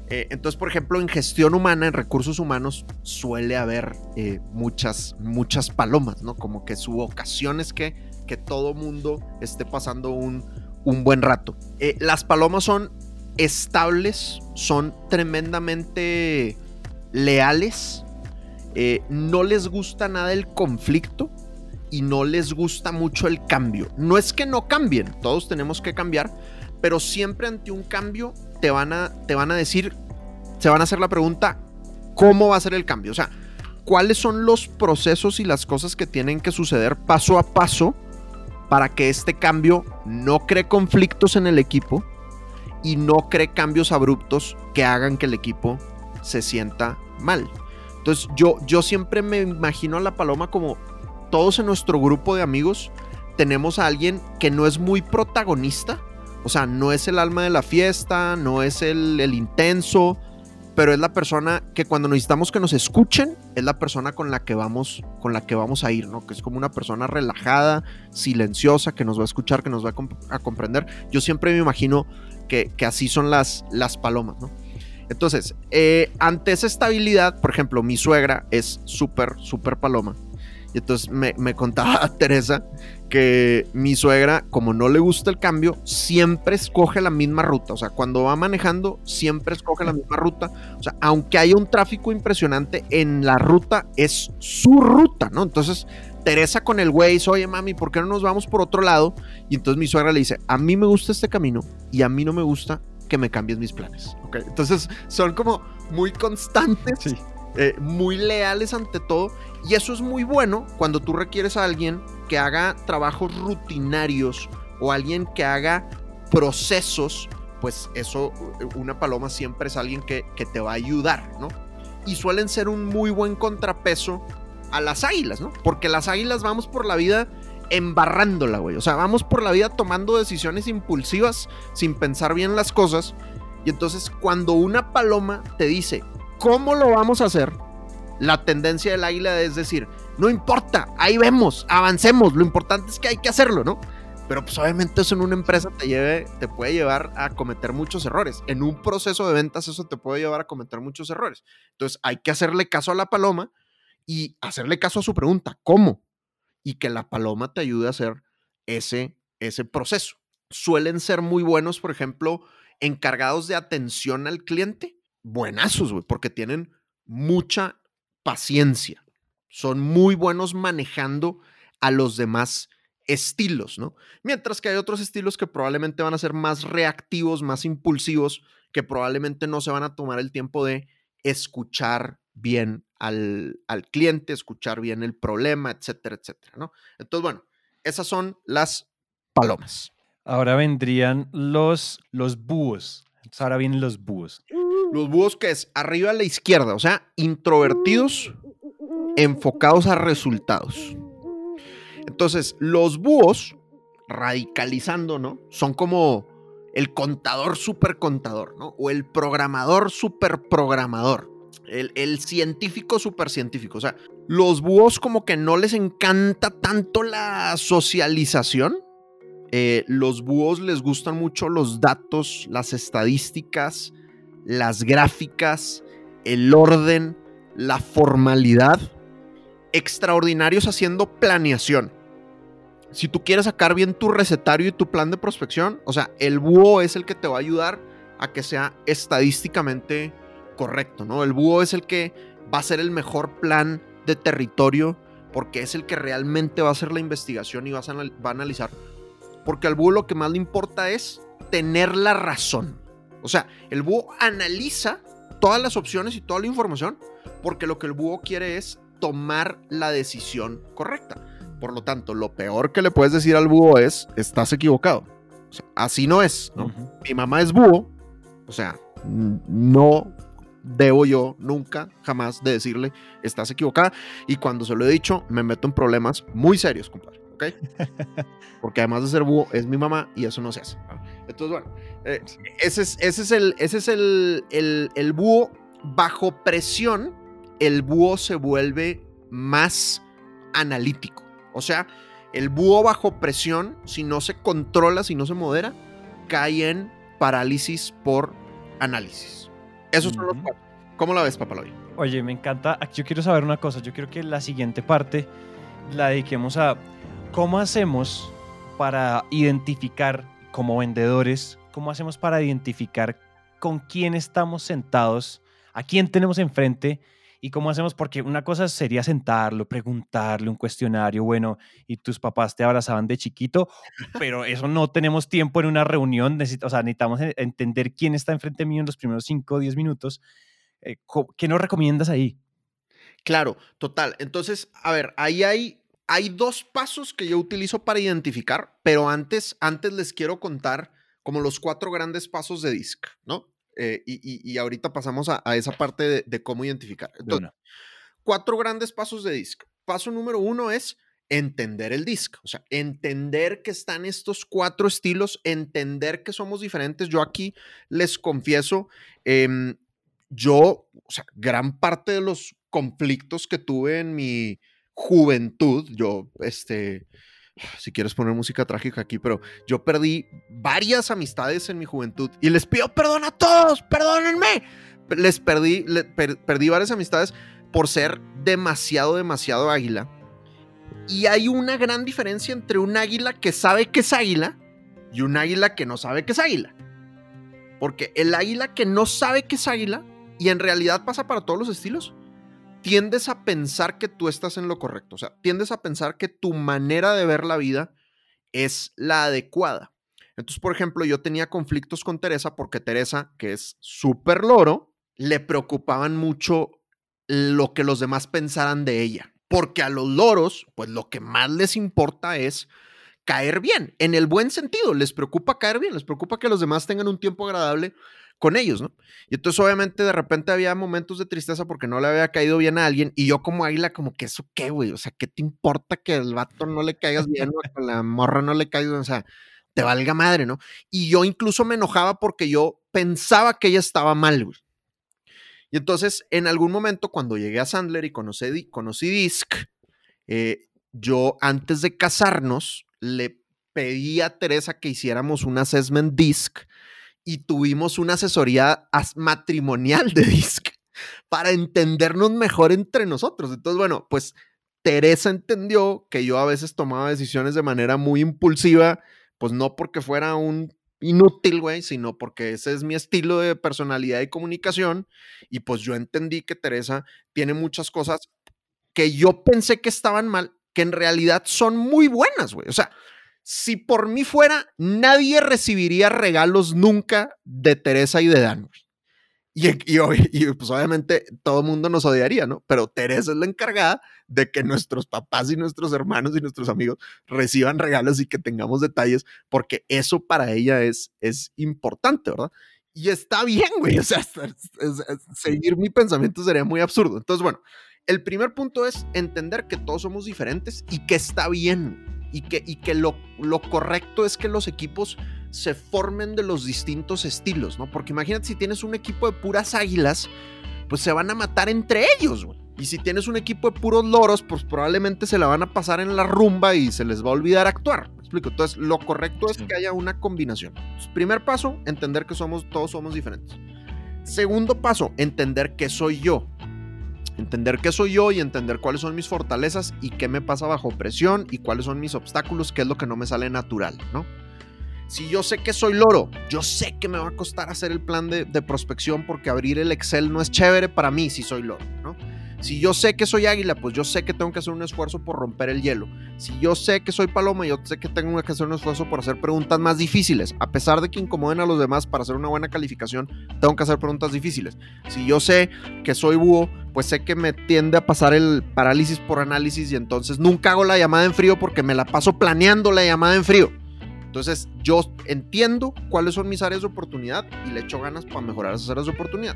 Eh, entonces, por ejemplo, en gestión humana, en recursos humanos, suele haber eh, muchas, muchas palomas, ¿no? Como que su vocación es que, que todo mundo esté pasando un, un buen rato. Eh, las palomas son estables, son tremendamente leales, no les gusta nada el conflicto y no les gusta mucho el cambio. No es que no cambien, todos tenemos que cambiar, pero siempre ante un cambio te van a, te van a decir, se van a hacer la pregunta, ¿cómo va a ser el cambio? O sea, ¿cuáles son los procesos y las cosas que tienen que suceder paso a paso para que este cambio no cree conflictos en el equipo y no cree cambios abruptos que hagan que el equipo se sienta mal? Entonces yo, yo siempre me imagino a la paloma como todos en nuestro grupo de amigos tenemos a alguien que no es muy protagonista, o sea, no es el alma de la fiesta, no es el, intenso, pero es la persona que cuando necesitamos que nos escuchen, es la persona con la que vamos, con la que vamos a ir, ¿no? Que es como una persona relajada, silenciosa, que nos va a escuchar, que nos va a, comp- a comprender. Yo siempre me imagino que, que así son las, las palomas, ¿no? Entonces, eh, ante esa estabilidad, por ejemplo, mi suegra es súper, súper paloma. Y entonces me, me contaba Teresa que mi suegra, como no le gusta el cambio, siempre escoge la misma ruta. O sea, cuando va manejando, siempre escoge la misma ruta. O sea, aunque haya un tráfico impresionante en la ruta, es su ruta, ¿no? Entonces, Teresa con el güey dice, oye mami, ¿por qué no nos vamos por otro lado? Y entonces mi suegra le dice, a mí me gusta este camino y a mí no me gusta que me cambies mis planes. ¿ok? Entonces, son como muy constantes Sí. Eh, muy leales ante todo. Y eso es muy bueno cuando tú requieres a alguien que haga trabajos rutinarios o alguien que haga procesos. Pues eso, eh, una paloma siempre es alguien que, que te va a ayudar, ¿no? Y suelen ser un muy buen contrapeso a las águilas, ¿no? Porque las águilas vamos por la vida embarrándola, güey. O sea, vamos por la vida tomando decisiones impulsivas sin pensar bien las cosas. Y entonces cuando una paloma te dice, ¿cómo lo vamos a hacer? La tendencia del águila es decir, no importa, ahí vemos, avancemos, lo importante es que hay que hacerlo, ¿no? Pero pues obviamente eso en una empresa te, lleve, te puede llevar a cometer muchos errores. En un proceso de ventas eso te puede llevar a cometer muchos errores. Entonces hay que hacerle caso a la paloma y hacerle caso a su pregunta, ¿cómo? Y que la paloma te ayude a hacer ese, ese proceso. Suelen ser muy buenos, por ejemplo, encargados de atención al cliente. Buenazos, güey, porque tienen mucha paciencia. Son muy buenos manejando a los demás estilos, ¿no? Mientras que hay otros estilos que probablemente van a ser más reactivos, más impulsivos, que probablemente no se van a tomar el tiempo de escuchar bien al, al cliente, escuchar bien el problema, etcétera, etcétera, ¿no? Entonces, bueno, esas son las palomas. Ahora vendrían los, los búhos. Ahora vienen los búhos. Los búhos que es arriba a la izquierda, o sea, introvertidos, enfocados a resultados. Entonces, los búhos, radicalizando, ¿no? Son como el contador super contador, ¿no? O el programador super programador. El, el científico super científico. O sea, los búhos como que no les encanta tanto la socialización. Eh, los búhos les gustan mucho los datos, las estadísticas, las gráficas, el orden, la formalidad. Extraordinarios haciendo planeación. Si tú quieres sacar bien tu recetario y tu plan de prospección, o sea, el búho es el que te va a ayudar a que sea estadísticamente correcto, ¿no? El búho es el que va a ser el mejor plan de territorio porque es el que realmente va a hacer la investigación y va a, va a analizar. Porque al búho lo que más le importa es tener la razón. O sea, el búho analiza todas las opciones y toda la información porque lo que el búho quiere es tomar la decisión correcta. Por lo tanto, lo peor que le puedes decir al búho es, estás equivocado. O sea, así no es, ¿no? Ujú. Mi mamá es búho, o sea, no debo yo nunca, jamás de decirle, estás equivocada. Y cuando se lo he dicho, me meto en problemas muy serios, compadre, ¿ok? Porque además de ser búho, es mi mamá y eso no se hace. Entonces, bueno, eh, ese es, ese es, el, ese es el, el, el búho bajo presión. El búho se vuelve más analítico. O sea, el búho bajo presión, si no se controla, si no se modera, cae en parálisis por análisis. Esos son los cuatro. ¿Cómo la ves, Papaloy? Oye, me encanta. Yo quiero saber una cosa. Yo quiero que la siguiente parte la dediquemos a cómo hacemos para identificar como vendedores ¿cómo hacemos para identificar con quién estamos sentados, a quién tenemos enfrente y cómo hacemos? Porque una cosa sería sentarlo, preguntarle un cuestionario, bueno, y tus papás te abrazaban de chiquito, pero eso no tenemos tiempo en una reunión, o sea, necesitamos entender quién está enfrente mío en los primeros 5 o 10 minutos. Eh, ¿Qué nos recomiendas ahí? Claro, total. Entonces, a ver, ahí hay, hay dos pasos que yo utilizo para identificar, pero antes, antes les quiero contar como los cuatro grandes pasos de DISC, ¿no? Eh, y, ahorita pasamos a, esa parte de, cómo identificar. Entonces, cuatro grandes pasos de DISC. Paso número uno es entender el DISC, o sea, entender que están estos cuatro estilos, entender que somos diferentes. Yo aquí les confieso, em, yo, o sea, gran parte de los conflictos que tuve en mi juventud, yo, este, si quieres poner música trágica aquí, pero yo perdí varias amistades en mi juventud y les pido perdón a todos, perdónenme. Les perdí, perdí varias amistades por ser demasiado, demasiado águila. Y hay una gran diferencia entre un águila que sabe que es águila y un águila que no sabe que es águila. Porque el águila que no sabe que es águila, y en realidad pasa para todos los estilos, tiendes a pensar que tú estás en lo correcto. O sea, tiendes a pensar que tu manera de ver la vida es la adecuada. Entonces, por ejemplo, yo tenía conflictos con Teresa porque Teresa, que es súper loro, le preocupaban mucho lo que los demás pensaran de ella. Porque a los loros, pues lo que más les importa es caer bien, en el buen sentido, les preocupa caer bien, les preocupa que los demás tengan un tiempo agradable con ellos, ¿no? Y entonces obviamente de repente había momentos de tristeza porque no le había caído bien a alguien y yo como águila como que eso qué, güey, o sea, ¿qué te importa que el vato no le caigas bien o que la morra no le caiga, o sea, te valga madre, ¿no? Y yo incluso me enojaba porque yo pensaba que ella estaba mal, güey. Y entonces en algún momento cuando llegué a Sandler y conocí, conocí Disc, eh, yo antes de casarnos le pedí a Teresa que hiciéramos un assessment disc y tuvimos una asesoría matrimonial de disc para entendernos mejor entre nosotros. Entonces, bueno, pues Teresa entendió que yo a veces tomaba decisiones de manera muy impulsiva, pues no porque fuera un inútil, güey, sino porque ese es mi estilo de personalidad y comunicación. Y pues yo entendí que Teresa tiene muchas cosas que yo pensé que estaban mal, que en realidad son muy buenas, güey. O sea, si por mí fuera, nadie recibiría regalos nunca de Teresa y de Dan. Y, y, pues obviamente todo el mundo nos odiaría, ¿no? Pero Teresa es la encargada de que nuestros papás y nuestros hermanos y nuestros amigos reciban regalos y que tengamos detalles, porque eso para ella es, es importante, ¿verdad? Y está bien, güey. O sea, seguir mi pensamiento sería muy absurdo. Entonces, bueno, el primer punto es entender que todos somos diferentes y que está bien y que, y que lo, lo correcto es que los equipos se formen de los distintos estilos, ¿no? Porque imagínate si tienes un equipo de puras águilas, pues se van a matar entre ellos, güey. Y si tienes un equipo de puros loros, pues probablemente se la van a pasar en la rumba y se les va a olvidar actuar. ¿Me explico? Entonces, lo correcto es que haya una combinación. primer paso, entender que somos, todos somos diferentes. Segundo paso, entender que soy yo. Entender qué soy yo y entender cuáles son mis fortalezas y qué me pasa bajo presión y cuáles son mis obstáculos, qué es lo que no me sale natural, ¿no? Si yo sé que soy loro, yo sé que me va a costar hacer el plan de, de prospección porque abrir el Excel no es chévere para mí si soy loro, ¿no? Si yo sé que soy águila, pues yo sé que tengo que hacer un esfuerzo por romper el hielo. Si yo sé que soy paloma, yo sé que tengo que hacer un esfuerzo por hacer preguntas más difíciles. A pesar de que incomoden a los demás para hacer una buena calificación, tengo que hacer preguntas difíciles. Si yo sé que soy búho, pues sé que me tiende a pasar el parálisis por análisis y entonces nunca hago la llamada en frío porque me la paso planeando la llamada en frío. Entonces yo entiendo cuáles son mis áreas de oportunidad y le echo ganas para mejorar esas áreas de oportunidad.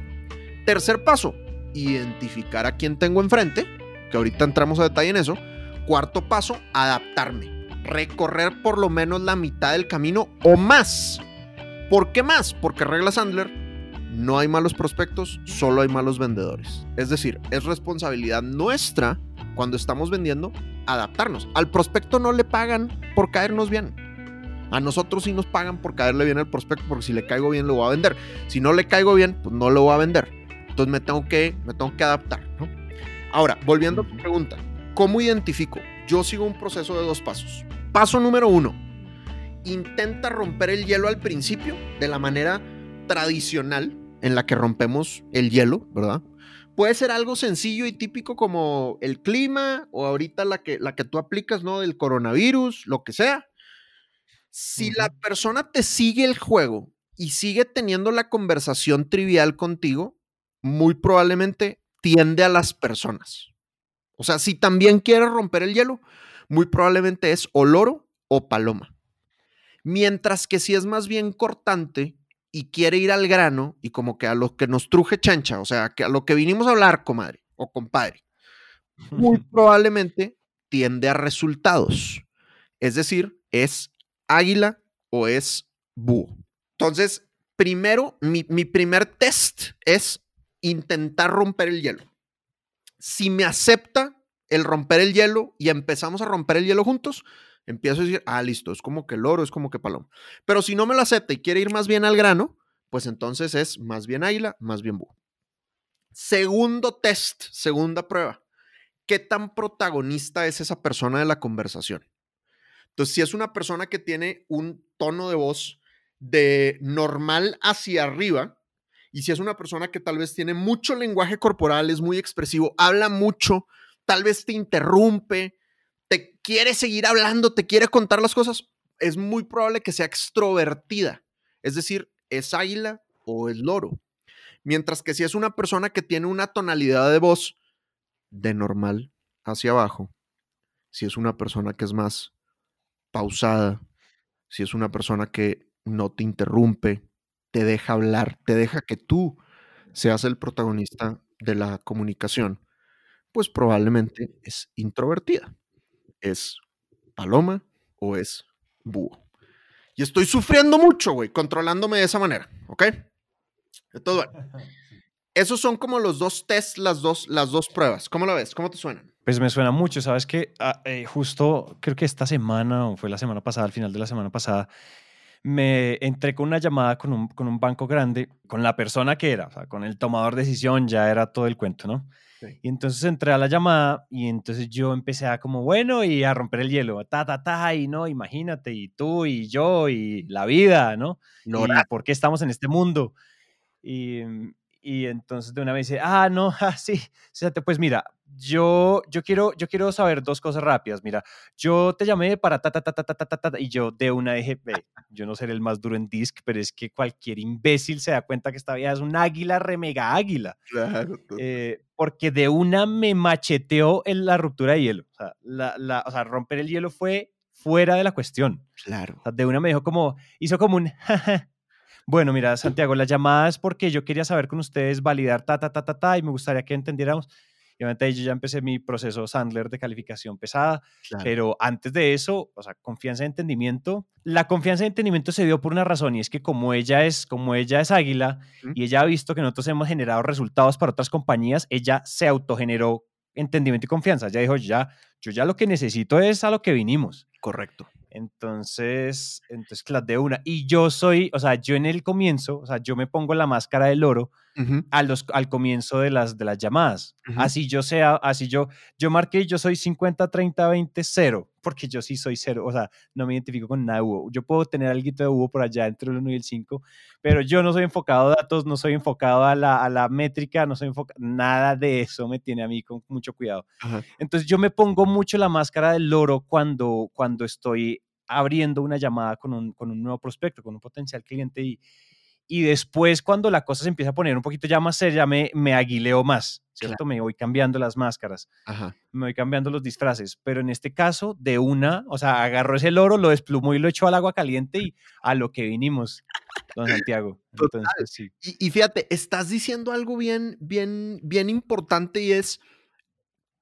Tercer paso, identificar a quién tengo enfrente, que ahorita entramos a detalle en eso. Cuarto paso, adaptarme. Recorrer por lo menos la mitad del camino o más. ¿Por qué más? Porque regla Sandler, no hay malos prospectos, solo hay malos vendedores. Es decir, es responsabilidad nuestra cuando estamos vendiendo adaptarnos. Al prospecto no le pagan por caernos bien. A nosotros sí nos pagan por caerle bien al prospecto, porque si le caigo bien lo voy a vender. Si no le caigo bien, pues no lo voy a vender. Entonces me tengo que, me tengo que adaptar, ¿no? Ahora, volviendo a tu pregunta, ¿cómo identifico? Yo sigo un proceso de dos pasos. Paso número uno, intenta romper el hielo al principio de la manera tradicional en la que rompemos el hielo, ¿verdad? Puede ser algo sencillo y típico como el clima o ahorita la que, la que tú aplicas, ¿no? Del coronavirus, lo que sea. Si la persona te sigue el juego y sigue teniendo la conversación trivial contigo, muy probablemente tiende a las personas. O sea, si también quiere romper el hielo, muy probablemente es o loro o paloma. Mientras que si es más bien cortante y quiere ir al grano y como que a lo que nos truje chancha, o sea, que a lo que vinimos a hablar, comadre o compadre, muy probablemente tiende a resultados. Es decir, es águila o es búho. Entonces, primero, mi, mi primer test es intentar romper el hielo. Si me acepta el romper el hielo y empezamos a romper el hielo juntos, empiezo a decir, ah, listo, es como que loro, es como que paloma. Pero si no me lo acepta y quiere ir más bien al grano, pues entonces es más bien águila, más bien búho. Segundo test, segunda prueba. ¿Qué tan protagonista es esa persona de la conversación? Entonces, si es una persona que tiene un tono de voz de normal hacia arriba, y si es una persona que tal vez tiene mucho lenguaje corporal, es muy expresivo, habla mucho, tal vez te interrumpe, te quiere seguir hablando, te quiere contar las cosas, es muy probable que sea extrovertida. Es decir, es águila o es loro. Mientras que si es una persona que tiene una tonalidad de voz de normal hacia abajo, si es una persona que es más pausada, si es una persona que no te interrumpe, te deja hablar, te deja que tú seas el protagonista de la comunicación, pues probablemente es introvertida. Es paloma o es búho. Y estoy sufriendo mucho, güey, controlándome de esa manera, ¿ok? Entonces, bueno, esos son como los dos tests, las dos, las dos pruebas. ¿Cómo lo ves? ¿Cómo te suenan? Pues me suena mucho, sabes que ah, eh, justo creo que esta semana o fue la semana pasada, al final de la semana pasada, me entré con una llamada con un, con un banco grande, con la persona que era, o sea, con el tomador de decisión, ya era todo el cuento, ¿no? Y entonces entré a la llamada y entonces yo empecé a como, bueno, y a romper el hielo, ta, ta, ta, y no, imagínate, y tú, y yo, y la vida, ¿no? No, y por qué estamos en este mundo. Y, y entonces de una vez dice, ah, no, ah, sí, pues mira, yo, yo, quiero, yo quiero saber dos cosas rápidas. Mira, yo te llamé para ta, ta, ta, ta, ta, ta, ta, y yo de una dije, ve, yo no seré el más duro en disc, pero es que cualquier imbécil se da cuenta que esta vida es un águila remega águila. Claro. Eh, porque de una me macheteó en la ruptura de hielo. O sea, la, la, o sea, romper el hielo fue fuera de la cuestión. Claro. O sea, de una me dijo como, hizo como un, bueno, mira, Santiago, la llamada es porque yo quería saber con ustedes validar ta, ta, ta, ta, ta, y me gustaría que entendiéramos y obviamente yo ya empecé mi proceso Sandler de calificación pesada, pero antes de eso, o sea, confianza y entendimiento. La confianza y entendimiento se dio por una razón y es que como ella es, como ella es águila y ella ha visto que nosotros hemos generado resultados para otras compañías, ella se autogeneró entendimiento y confianza. Ella dijo, ya, yo ya lo que necesito es a lo que vinimos. Correcto. Entonces, entonces, claro, de una. Y yo soy, o sea, yo en el comienzo, o sea, yo me pongo la máscara del oro a los, al comienzo de las, de las llamadas. Así yo sea, así yo, yo marqué, yo soy 50, 30, 20, 0, porque yo sí soy cero, o sea, no me identifico con nada de Hugo. Yo puedo tener algo de Hugo por allá entre el 1 y el 5, pero yo no soy enfocado a datos, no soy enfocado a la, a la métrica, no soy enfocado, nada de eso me tiene a mí con mucho cuidado. Entonces yo me pongo mucho la máscara del oro cuando, cuando estoy abriendo una llamada con un, con un nuevo prospecto, con un potencial cliente y, y después cuando la cosa se empieza a poner un poquito ya más seria, me, me aguileo más, ¿cierto? Me voy cambiando las máscaras, me voy cambiando los disfraces, pero en este caso, de una, o sea, agarro ese loro, lo desplumo y lo echo al agua caliente y a lo que vinimos, don Santiago. Entonces, sí. y, y, fíjate, estás diciendo algo bien, bien, bien importante y es,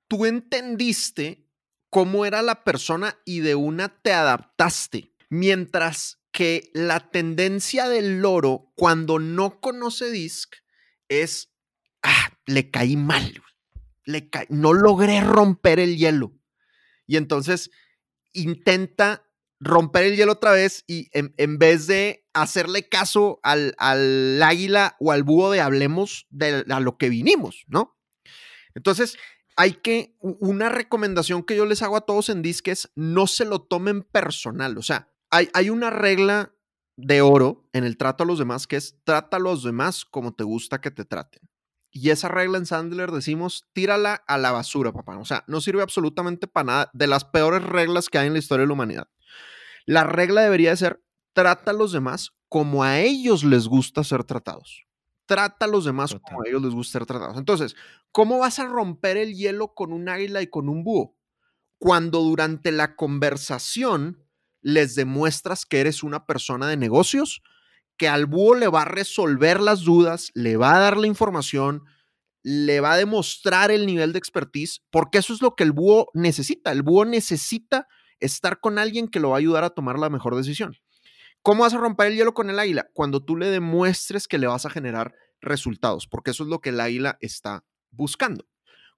tú entendiste cómo era la persona y de una te adaptaste, mientras que la tendencia del loro cuando no conoce Disc es, ah, le caí mal, le no logré romper el hielo. Y entonces intenta romper el hielo otra vez y en, vez de hacerle caso al, al, águila o al búho de hablemos de a lo que vinimos, ¿no? Entonces, hay que, una recomendación que yo les hago a todos en Disc es no se lo tomen personal, o sea, hay, hay una regla de oro en el trato a los demás que es trata a los demás como te gusta que te traten. Y esa regla en Sandler decimos, tírala a la basura, papá. O sea, no sirve absolutamente para nada. De las peores reglas que hay en la historia de la humanidad. La regla debería de ser, trata a los demás como a ellos les gusta ser tratados. Trata a los demás como a ellos les gusta ser tratados. Entonces, ¿cómo vas a romper el hielo con un águila y con un búho? Cuando durante la conversación les demuestras que eres una persona de negocios, que al búho le va a resolver las dudas, le va a dar la información, le va a demostrar el nivel de expertise, porque eso es lo que el búho necesita. El búho necesita estar con alguien que lo va a ayudar a tomar la mejor decisión. ¿Cómo vas a romper el hielo con el águila? Cuando tú le demuestres que le vas a generar resultados, porque eso es lo que el águila está buscando.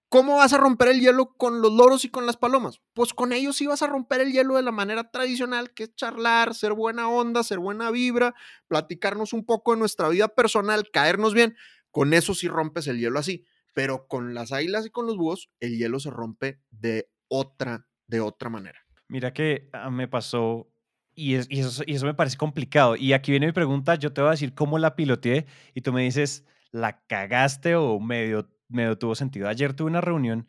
¿Cómo vas a romper el hielo con los loros y con las palomas? Pues con ellos sí vas a romper el hielo de la manera tradicional, que es charlar, ser buena onda, ser buena vibra, platicarnos un poco de nuestra vida personal, caernos bien. Con eso sí rompes el hielo así. Pero con las águilas y con los búhos, el hielo se rompe de otra, de otra manera. Mira que ah, me pasó y, eso, y eso me parece complicado. Y aquí viene mi pregunta, yo te voy a decir cómo la piloteé y tú me dices, ¿la cagaste o medio medio tuvo sentido. Ayer tuve una reunión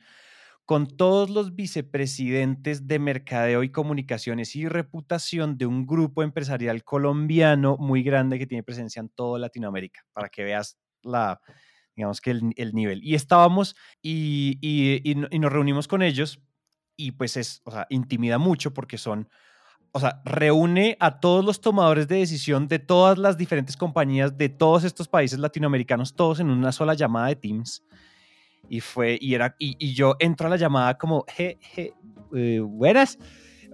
con todos los vicepresidentes de mercadeo y comunicaciones y reputación de un grupo empresarial colombiano muy grande que tiene presencia en toda Latinoamérica, para que veas la, digamos que el, nivel. Y estábamos y, y, nos reunimos con ellos y pues es, o sea, intimida mucho porque son, o sea, reúne a todos los tomadores de decisión de todas las diferentes compañías de todos estos países latinoamericanos, todos en una sola llamada de Teams y fue, y era, y, yo entro a la llamada como, je, je, eh, buenas,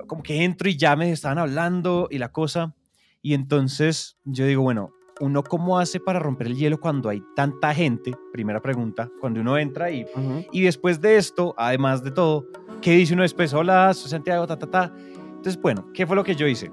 como que entro y ya me estaban hablando y la cosa, y entonces yo digo, bueno, ¿uno cómo hace para romper el hielo cuando hay tanta gente? Primera pregunta, cuando uno entra y, y después de esto, además de todo, ¿qué dice uno después? Hola, soy Santiago, ta, ta, ta. Entonces, bueno, ¿qué fue lo que yo hice?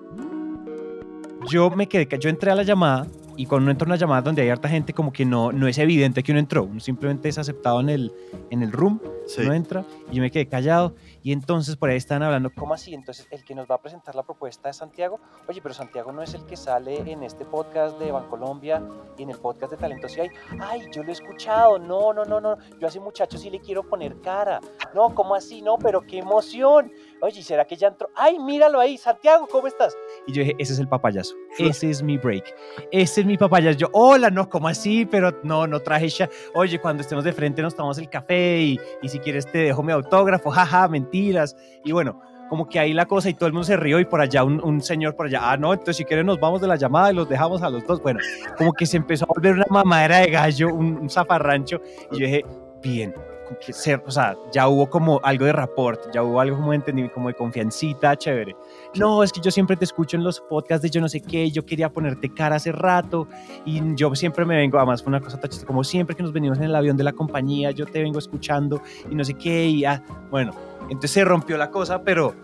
Yo me quedé, yo entré a la llamada y cuando uno entra en una llamada donde hay harta gente, como que no, no es evidente que uno entró, uno simplemente es aceptado en el, en el room, uno entra y yo me quedé callado y entonces por ahí están hablando, ¿cómo así? Entonces el que nos va a presentar la propuesta es Santiago. Oye, pero Santiago no es el que sale en este podcast de Bancolombia y en el podcast de Talentos y hay, ay, yo lo he escuchado, no, no, no, no, yo a ese muchacho sí le quiero poner cara. No, ¿cómo así? No, pero qué emoción. Oye, ¿será que ya entró? Ay, míralo ahí, Santiago, ¿cómo estás? Y yo dije, ese es el papayazo, ese es mi break, ese es mi papayazo. Yo, hola, no, ¿cómo así? Pero no, no traje ya. Oye, cuando estemos de frente nos tomamos el café y, y si quieres te dejo mi autógrafo, jaja, mentiras. Y bueno, como que ahí la cosa y todo el mundo se rió y por allá un, señor por allá, ah, no, entonces si quieren nos vamos de la llamada y los dejamos a los dos. Bueno, como que se empezó a volver una mamadera de gallo, un, un zafarrancho. Y yo dije, bien, que ser, o sea, ya hubo como algo de rapport, ya hubo algo como de como de confiancita, chévere. No, es que yo siempre te escucho en los podcasts de yo no sé qué, yo quería ponerte cara hace rato y yo siempre me vengo, además fue una cosa tan como siempre que nos venimos en el avión de la compañía, yo te vengo escuchando y no sé qué, y ah, bueno, entonces se rompió la cosa, pero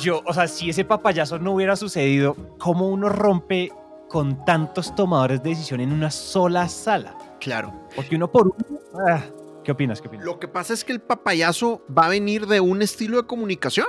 yo, o sea, si ese papayazo no hubiera sucedido, ¿cómo uno rompe con tantos tomadores de decisión en una sola sala? Claro. Porque uno por uno... Ah, ¿Qué opinas? ¿Qué opinas? Lo que pasa es que el papayazo va a venir de un estilo de comunicación.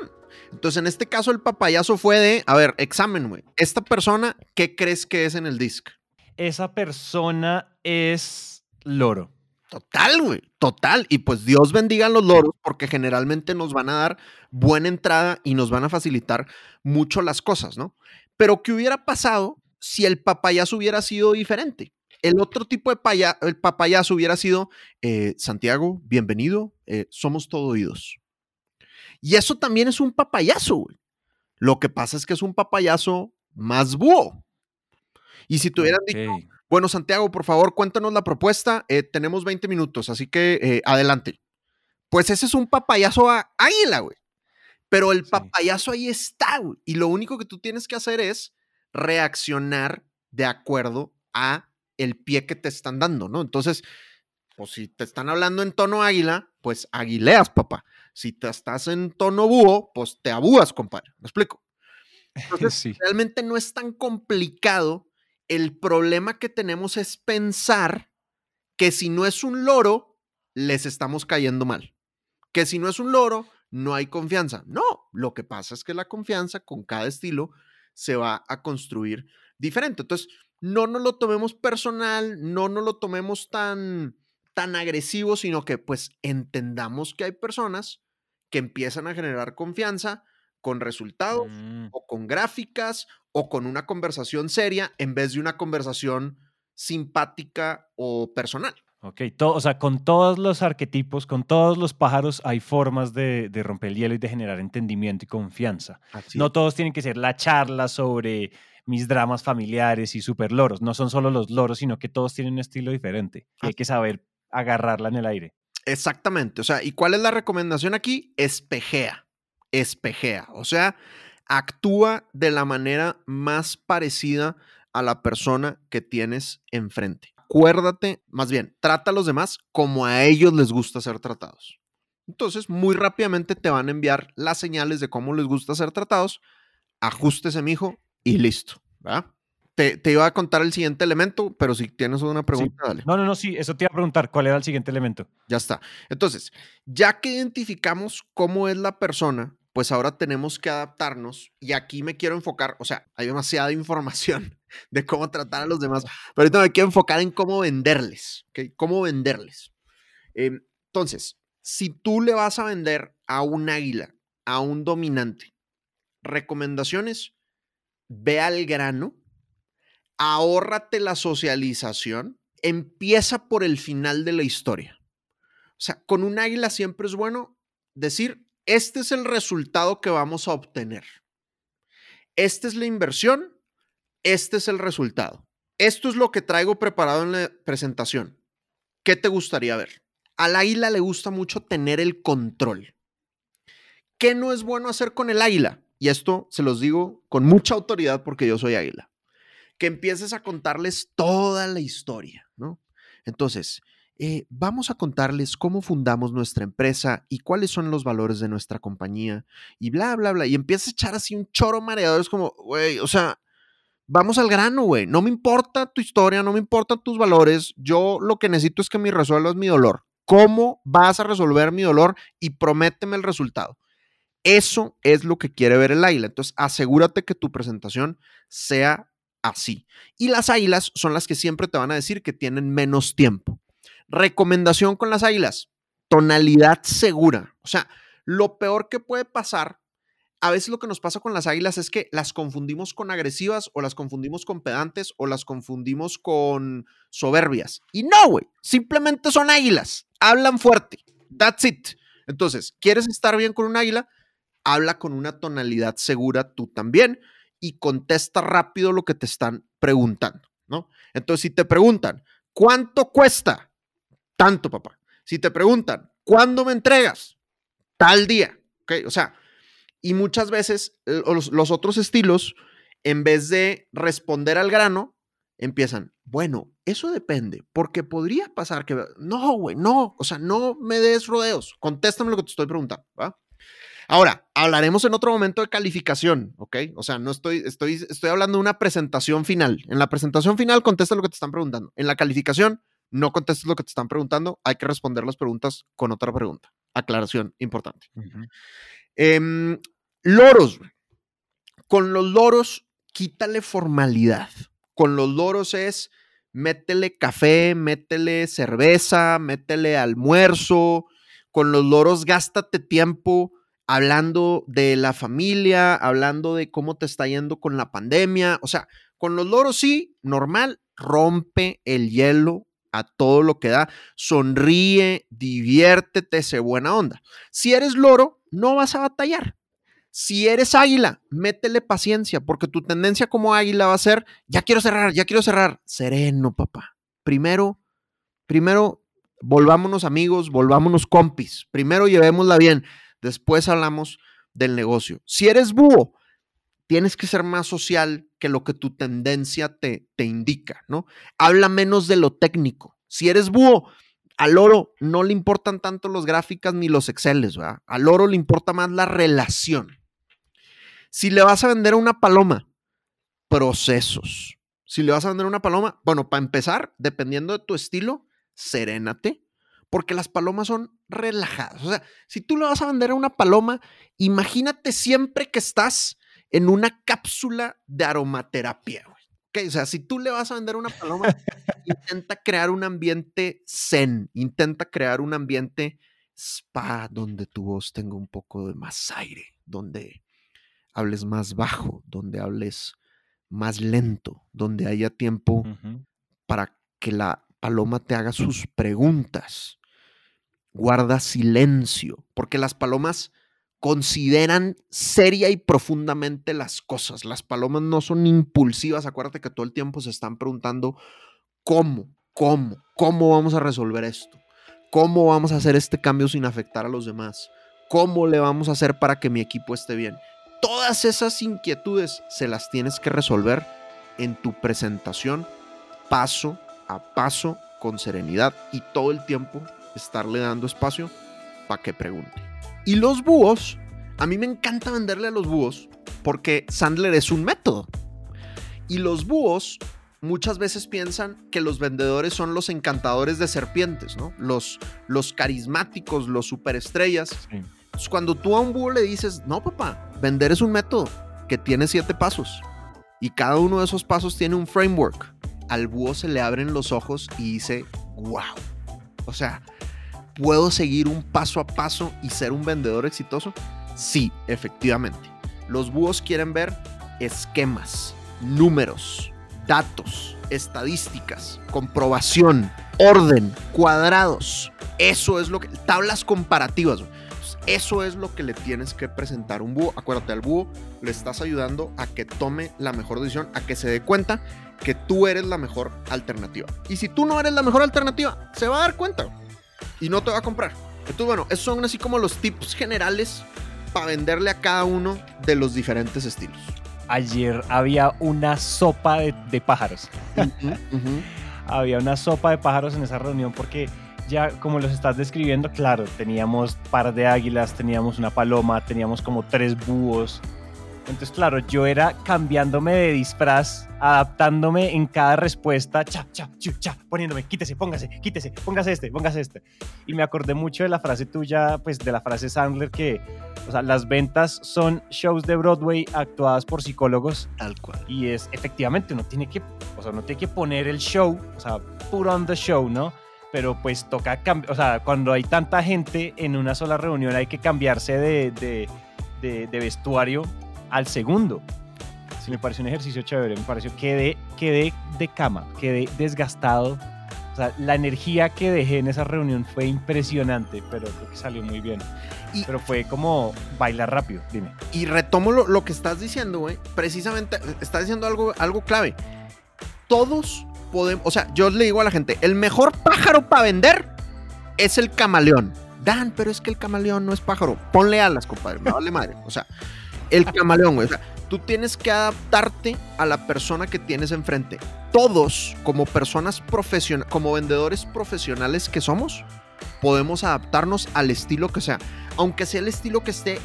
Entonces, en este caso, el papayazo fue de, a ver, examen, güey. Esta persona, ¿qué crees que es en el disc? Esa persona es loro. Total, güey, total. Y pues Dios bendiga a los loros porque generalmente nos van a dar buena entrada y nos van a facilitar mucho las cosas, ¿no? Pero ¿qué hubiera pasado si el papayazo hubiera sido diferente? El otro tipo de paya, el papayazo hubiera sido, eh, Santiago, bienvenido, eh, somos todo oídos. Y eso también es un papayazo, güey. Lo que pasa es que es un papayazo más búho. Y si te hubieran dicho, bueno, Santiago, por favor, cuéntanos la propuesta, eh, tenemos 20 minutos, así que adelante. Pues ese es un papayazo a águila, güey. Pero el papayazo ahí está, güey. Y lo único que tú tienes que hacer es reaccionar de acuerdo a el pie que te están dando, ¿no? Entonces, pues si te están hablando en tono águila, pues aguileas, papá. Si te estás en tono búho, pues te abúas, compadre. ¿Me explico? Entonces, realmente no es tan complicado. El problema que tenemos es pensar que si no es un loro, les estamos cayendo mal. Que si no es un loro, no hay confianza. No, lo que pasa es que la confianza con cada estilo se va a construir diferente. Entonces, no nos lo tomemos personal, no nos lo tomemos tan, tan agresivo, sino que pues entendamos que hay personas que empiezan a generar confianza con resultados Mm, o con gráficas o con una conversación seria en vez de una conversación simpática o personal. Ok, o sea, con todos los arquetipos, con todos los pájaros, hay formas de, de romper el hielo y de generar entendimiento y confianza. no todos tienen que ser la charla sobre mis dramas familiares y super loros. No son solo los loros, sino que todos tienen un estilo diferente. Y hay que saber agarrarla en el aire. Exactamente. O sea, ¿y cuál es la recomendación aquí? Espejea. Espejea. O sea, actúa de la manera más parecida a la persona que tienes enfrente. Acuérdate, más bien, trata a los demás como a ellos les gusta ser tratados. Entonces, muy rápidamente te van a enviar las señales de cómo les gusta ser tratados. Ajústese, mijo, y listo. ¿verdad? Te, te iba a contar el siguiente elemento, pero si tienes una pregunta, dale. No, no, no, sí, eso te iba a preguntar. ¿Cuál era el siguiente elemento? Ya está. Entonces, ya que identificamos cómo es la persona, pues ahora tenemos que adaptarnos y aquí me quiero enfocar, o sea, hay demasiada información de cómo tratar a los demás, pero ahorita me quiero enfocar en cómo venderles, ¿ok? Cómo venderles. Eh, entonces, si tú le vas a vender a un águila, a un dominante, recomendaciones, ve al grano, ahórrate la socialización, empieza por el final de la historia. O sea, con un águila siempre es bueno decir, este es el resultado que vamos a obtener. Esta es la inversión, este es el resultado. Esto es lo que traigo preparado en la presentación. ¿Qué te gustaría ver? Al águila le gusta mucho tener el control. ¿Qué no es bueno hacer con el águila? Y esto se los digo con mucha autoridad porque yo soy águila. Que empieces a contarles toda la historia, ¿no? Entonces, eh, vamos a contarles cómo fundamos nuestra empresa y cuáles son los valores de nuestra compañía y bla, bla, bla. Y empieza a echar así un choro mareador. Es como, güey, o sea, vamos al grano, güey. No me importa tu historia, no me importan tus valores. Yo lo que necesito es que me resuelvas mi dolor. ¿Cómo vas a resolver mi dolor? Y prométeme el resultado. Eso es lo que quiere ver el águila. Entonces, asegúrate que tu presentación sea así. Y las águilas son las que siempre te van a decir que tienen menos tiempo. Recomendación con las águilas, tonalidad segura. O sea, lo peor que puede pasar, a veces lo que nos pasa con las águilas es que las confundimos con agresivas o las confundimos con pedantes o las confundimos con soberbias. Y no, güey, simplemente son águilas, hablan fuerte. That's it. Entonces, ¿quieres estar bien con un águila? Habla con una tonalidad segura tú también y contesta rápido lo que te están preguntando, ¿no? Entonces, si te preguntan, ¿cuánto cuesta? Tanto, papá. Si te preguntan, ¿cuándo me entregas? Tal día, ¿ok? O sea, y muchas veces eh, los, otros estilos, en vez de responder al grano, empiezan, bueno, eso depende, porque podría pasar que, no, güey, no, o sea, no me des rodeos, contéstame lo que te estoy preguntando, ¿va? Ahora, hablaremos en otro momento de calificación, ¿ok? O sea, no estoy, estoy, estoy hablando de una presentación final. En la presentación final, contesta lo que te están preguntando. En la calificación, no contestes lo que te están preguntando, hay que responder las preguntas con otra pregunta. Aclaración importante. Em, loros. Con los loros, quítale formalidad. Con los loros es métele café, métele cerveza, métele almuerzo. Con los loros, gástate tiempo hablando de la familia, hablando de cómo te está yendo con la pandemia. O sea, con los loros sí, normal, rompe el hielo a todo lo que da, sonríe, diviértete, sé buena onda. Si eres loro, no vas a batallar. Si eres águila, métele paciencia, porque tu tendencia como águila va a ser, ya quiero cerrar, ya quiero cerrar. Sereno, papá. Primero, primero, volvámonos amigos, volvámonos compis. Primero llevémosla bien, después hablamos del negocio. Si eres búho, tienes que ser más social que lo que tu tendencia te, te indica, ¿no? Habla menos de lo técnico. Si eres búho, al oro no le importan tanto los gráficas ni los exceles, ¿verdad? Al oro le importa más la relación. Si le vas a vender a una paloma, procesos. Si le vas a vender una paloma, bueno, para empezar, dependiendo de tu estilo, serénate, porque las palomas son relajadas. O sea, si tú le vas a vender a una paloma, imagínate siempre que estás en una cápsula de aromaterapia. güey. O sea, si tú le vas a vender una paloma, intenta crear un ambiente zen, intenta crear un ambiente spa donde tu voz tenga un poco de más aire, donde hables más bajo, donde hables más lento, donde haya tiempo para que la paloma te haga sus preguntas. Guarda silencio, porque las palomas consideran seria y profundamente las cosas. Las palomas no son impulsivas. Acuérdate que todo el tiempo se están preguntando cómo, cómo, cómo vamos a resolver esto. ¿Cómo vamos a hacer este cambio sin afectar a los demás? ¿Cómo le vamos a hacer para que mi equipo esté bien? Todas esas inquietudes se las tienes que resolver en tu presentación paso a paso con serenidad y todo el tiempo estarle dando espacio para que pregunte. Y los búhos, a mí me encanta venderle a los búhos porque Sandler es un método. Y los búhos muchas veces piensan que los vendedores son los encantadores de serpientes, ¿no? Los, los carismáticos, los superestrellas. Sí. Entonces, cuando tú a un búho le dices, no, papá, vender es un método que tiene siete pasos y cada uno de esos pasos tiene un framework, al búho se le abren los ojos y dice, wow. O sea, ¿puedo seguir un paso a paso y ser un vendedor exitoso? Sí, efectivamente. Los búhos quieren ver esquemas, números, datos, estadísticas, comprobación, orden, cuadrados. Eso es lo que... Tablas comparativas. güey. Eso es lo que le tienes que presentar a un búho. Acuérdate, al búho le estás ayudando a que tome la mejor decisión, a que se dé cuenta que tú eres la mejor alternativa. Y si tú no eres la mejor alternativa, se va a dar cuenta y no te va a comprar. Entonces, bueno, esos son así como los tips generales para venderle a cada uno de los diferentes estilos. Ayer había una sopa de, de pájaros. Había una sopa de pájaros en esa reunión porque ya como los estás describiendo, claro, teníamos par de águilas, teníamos una paloma, teníamos como tres búhos. Entonces, claro, yo era cambiándome de disfraz, adaptándome en cada respuesta, cha, cha, chu, cha, poniéndome, quítese, póngase, quítese, póngase este, póngase este. Y me acordé mucho de la frase tuya, pues de la frase Sandler que, o sea, las ventas son shows de Broadway actuadas por psicólogos Tal cual. y es efectivamente uno tiene que, o sea, uno tiene que poner el show, o sea, put on the show, ¿no? Pero pues toca cambiar, o sea, cuando hay tanta gente en una sola reunión hay que cambiarse de, de, de- de vestuario al segundo. Sí, me pareció un ejercicio chévere, me pareció quedé, quedé de cama, quedé desgastado. O sea, la energía que dejé en esa reunión fue impresionante, pero creo que salió muy bien. Y- pero fue como bailar rápido, dime. Y retomo lo, lo que estás diciendo, güey. Precisamente, estás diciendo algo, algo clave. Todos podemos, o sea, yo le digo a la gente, el mejor pájaro para vender es el camaleón. Dan, pero es que el camaleón no es pájaro. Ponle alas, compadre, me vale madre. O sea, el camaleón. O sea, tú tienes que adaptarte a la persona que tienes enfrente. Todos, como personas profesionales, como vendedores profesionales que somos, podemos adaptarnos al estilo que sea. Aunque sea el estilo que esté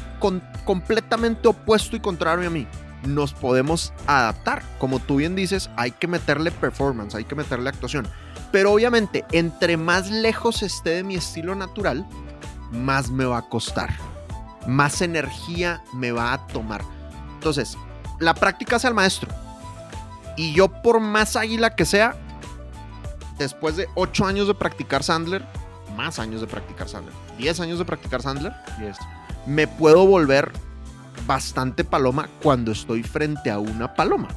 completamente opuesto y contrario a mí, nos podemos adaptar. Como tú bien dices, hay que meterle performance, hay que meterle actuación. Pero obviamente, entre más lejos esté de mi estilo natural, más me va a costar. Más energía me va a tomar. Entonces, la práctica es el maestro. Y yo, por más águila que sea, después de 8 años de practicar Sandler, más años de practicar Sandler, 10 años de practicar Sandler, me puedo volver bastante paloma cuando estoy frente a una paloma.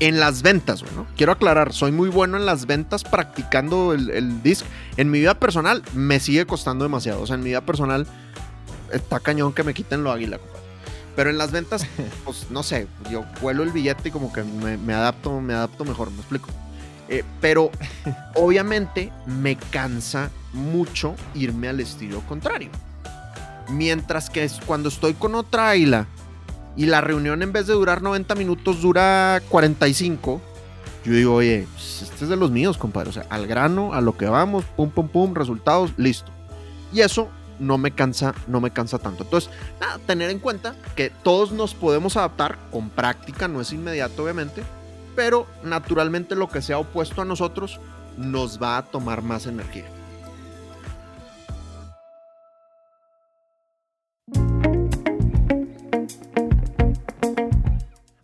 En las ventas, güey, ¿no? Quiero aclarar, soy muy bueno en las ventas practicando el, el disc. En mi vida personal me sigue costando demasiado. O sea, en mi vida personal está cañón que me quiten lo águila, compadre. Pero en las ventas, pues no sé, yo vuelo el billete y como que me, me adapto, me adapto mejor, me explico. Eh, pero obviamente me cansa mucho irme al estilo contrario. Mientras que es cuando estoy con otra águila y la reunión en vez de durar 90 minutos dura 45, yo digo, oye, pues, este es de los míos, compadre. O sea, al grano, a lo que vamos, pum, pum, pum, resultados, listo. Y eso no me cansa, no me cansa tanto. Entonces, nada, tener en cuenta que todos nos podemos adaptar con práctica, no es inmediato, obviamente, pero naturalmente lo que sea opuesto a nosotros nos va a tomar más energía.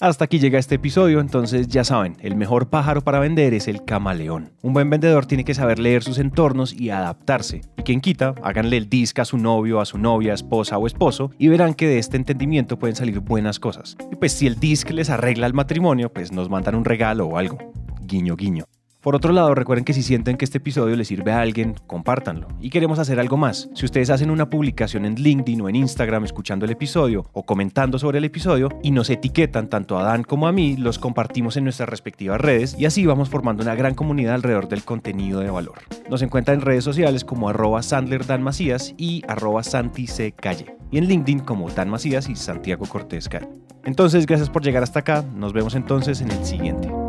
Hasta aquí llega este episodio, entonces ya saben, el mejor pájaro para vender es el camaleón. Un buen vendedor tiene que saber leer sus entornos y adaptarse. Y quien quita, háganle el disc a su novio, a su novia, esposa o esposo y verán que de este entendimiento pueden salir buenas cosas. Y pues si el disc les arregla el matrimonio, pues nos mandan un regalo o algo. Guiño, guiño. Por otro lado, recuerden que si sienten que este episodio les sirve a alguien, compártanlo. Y queremos hacer algo más. Si ustedes hacen una publicación en LinkedIn o en Instagram escuchando el episodio o comentando sobre el episodio y nos etiquetan tanto a Dan como a mí, los compartimos en nuestras respectivas redes y así vamos formando una gran comunidad alrededor del contenido de valor. Nos encuentran en redes sociales como arroba Sandler Dan Macías y arroba Santi. Calle. Y en LinkedIn como Dan Macías y Santiago Cortés. Entonces, gracias por llegar hasta acá. Nos vemos entonces en el siguiente.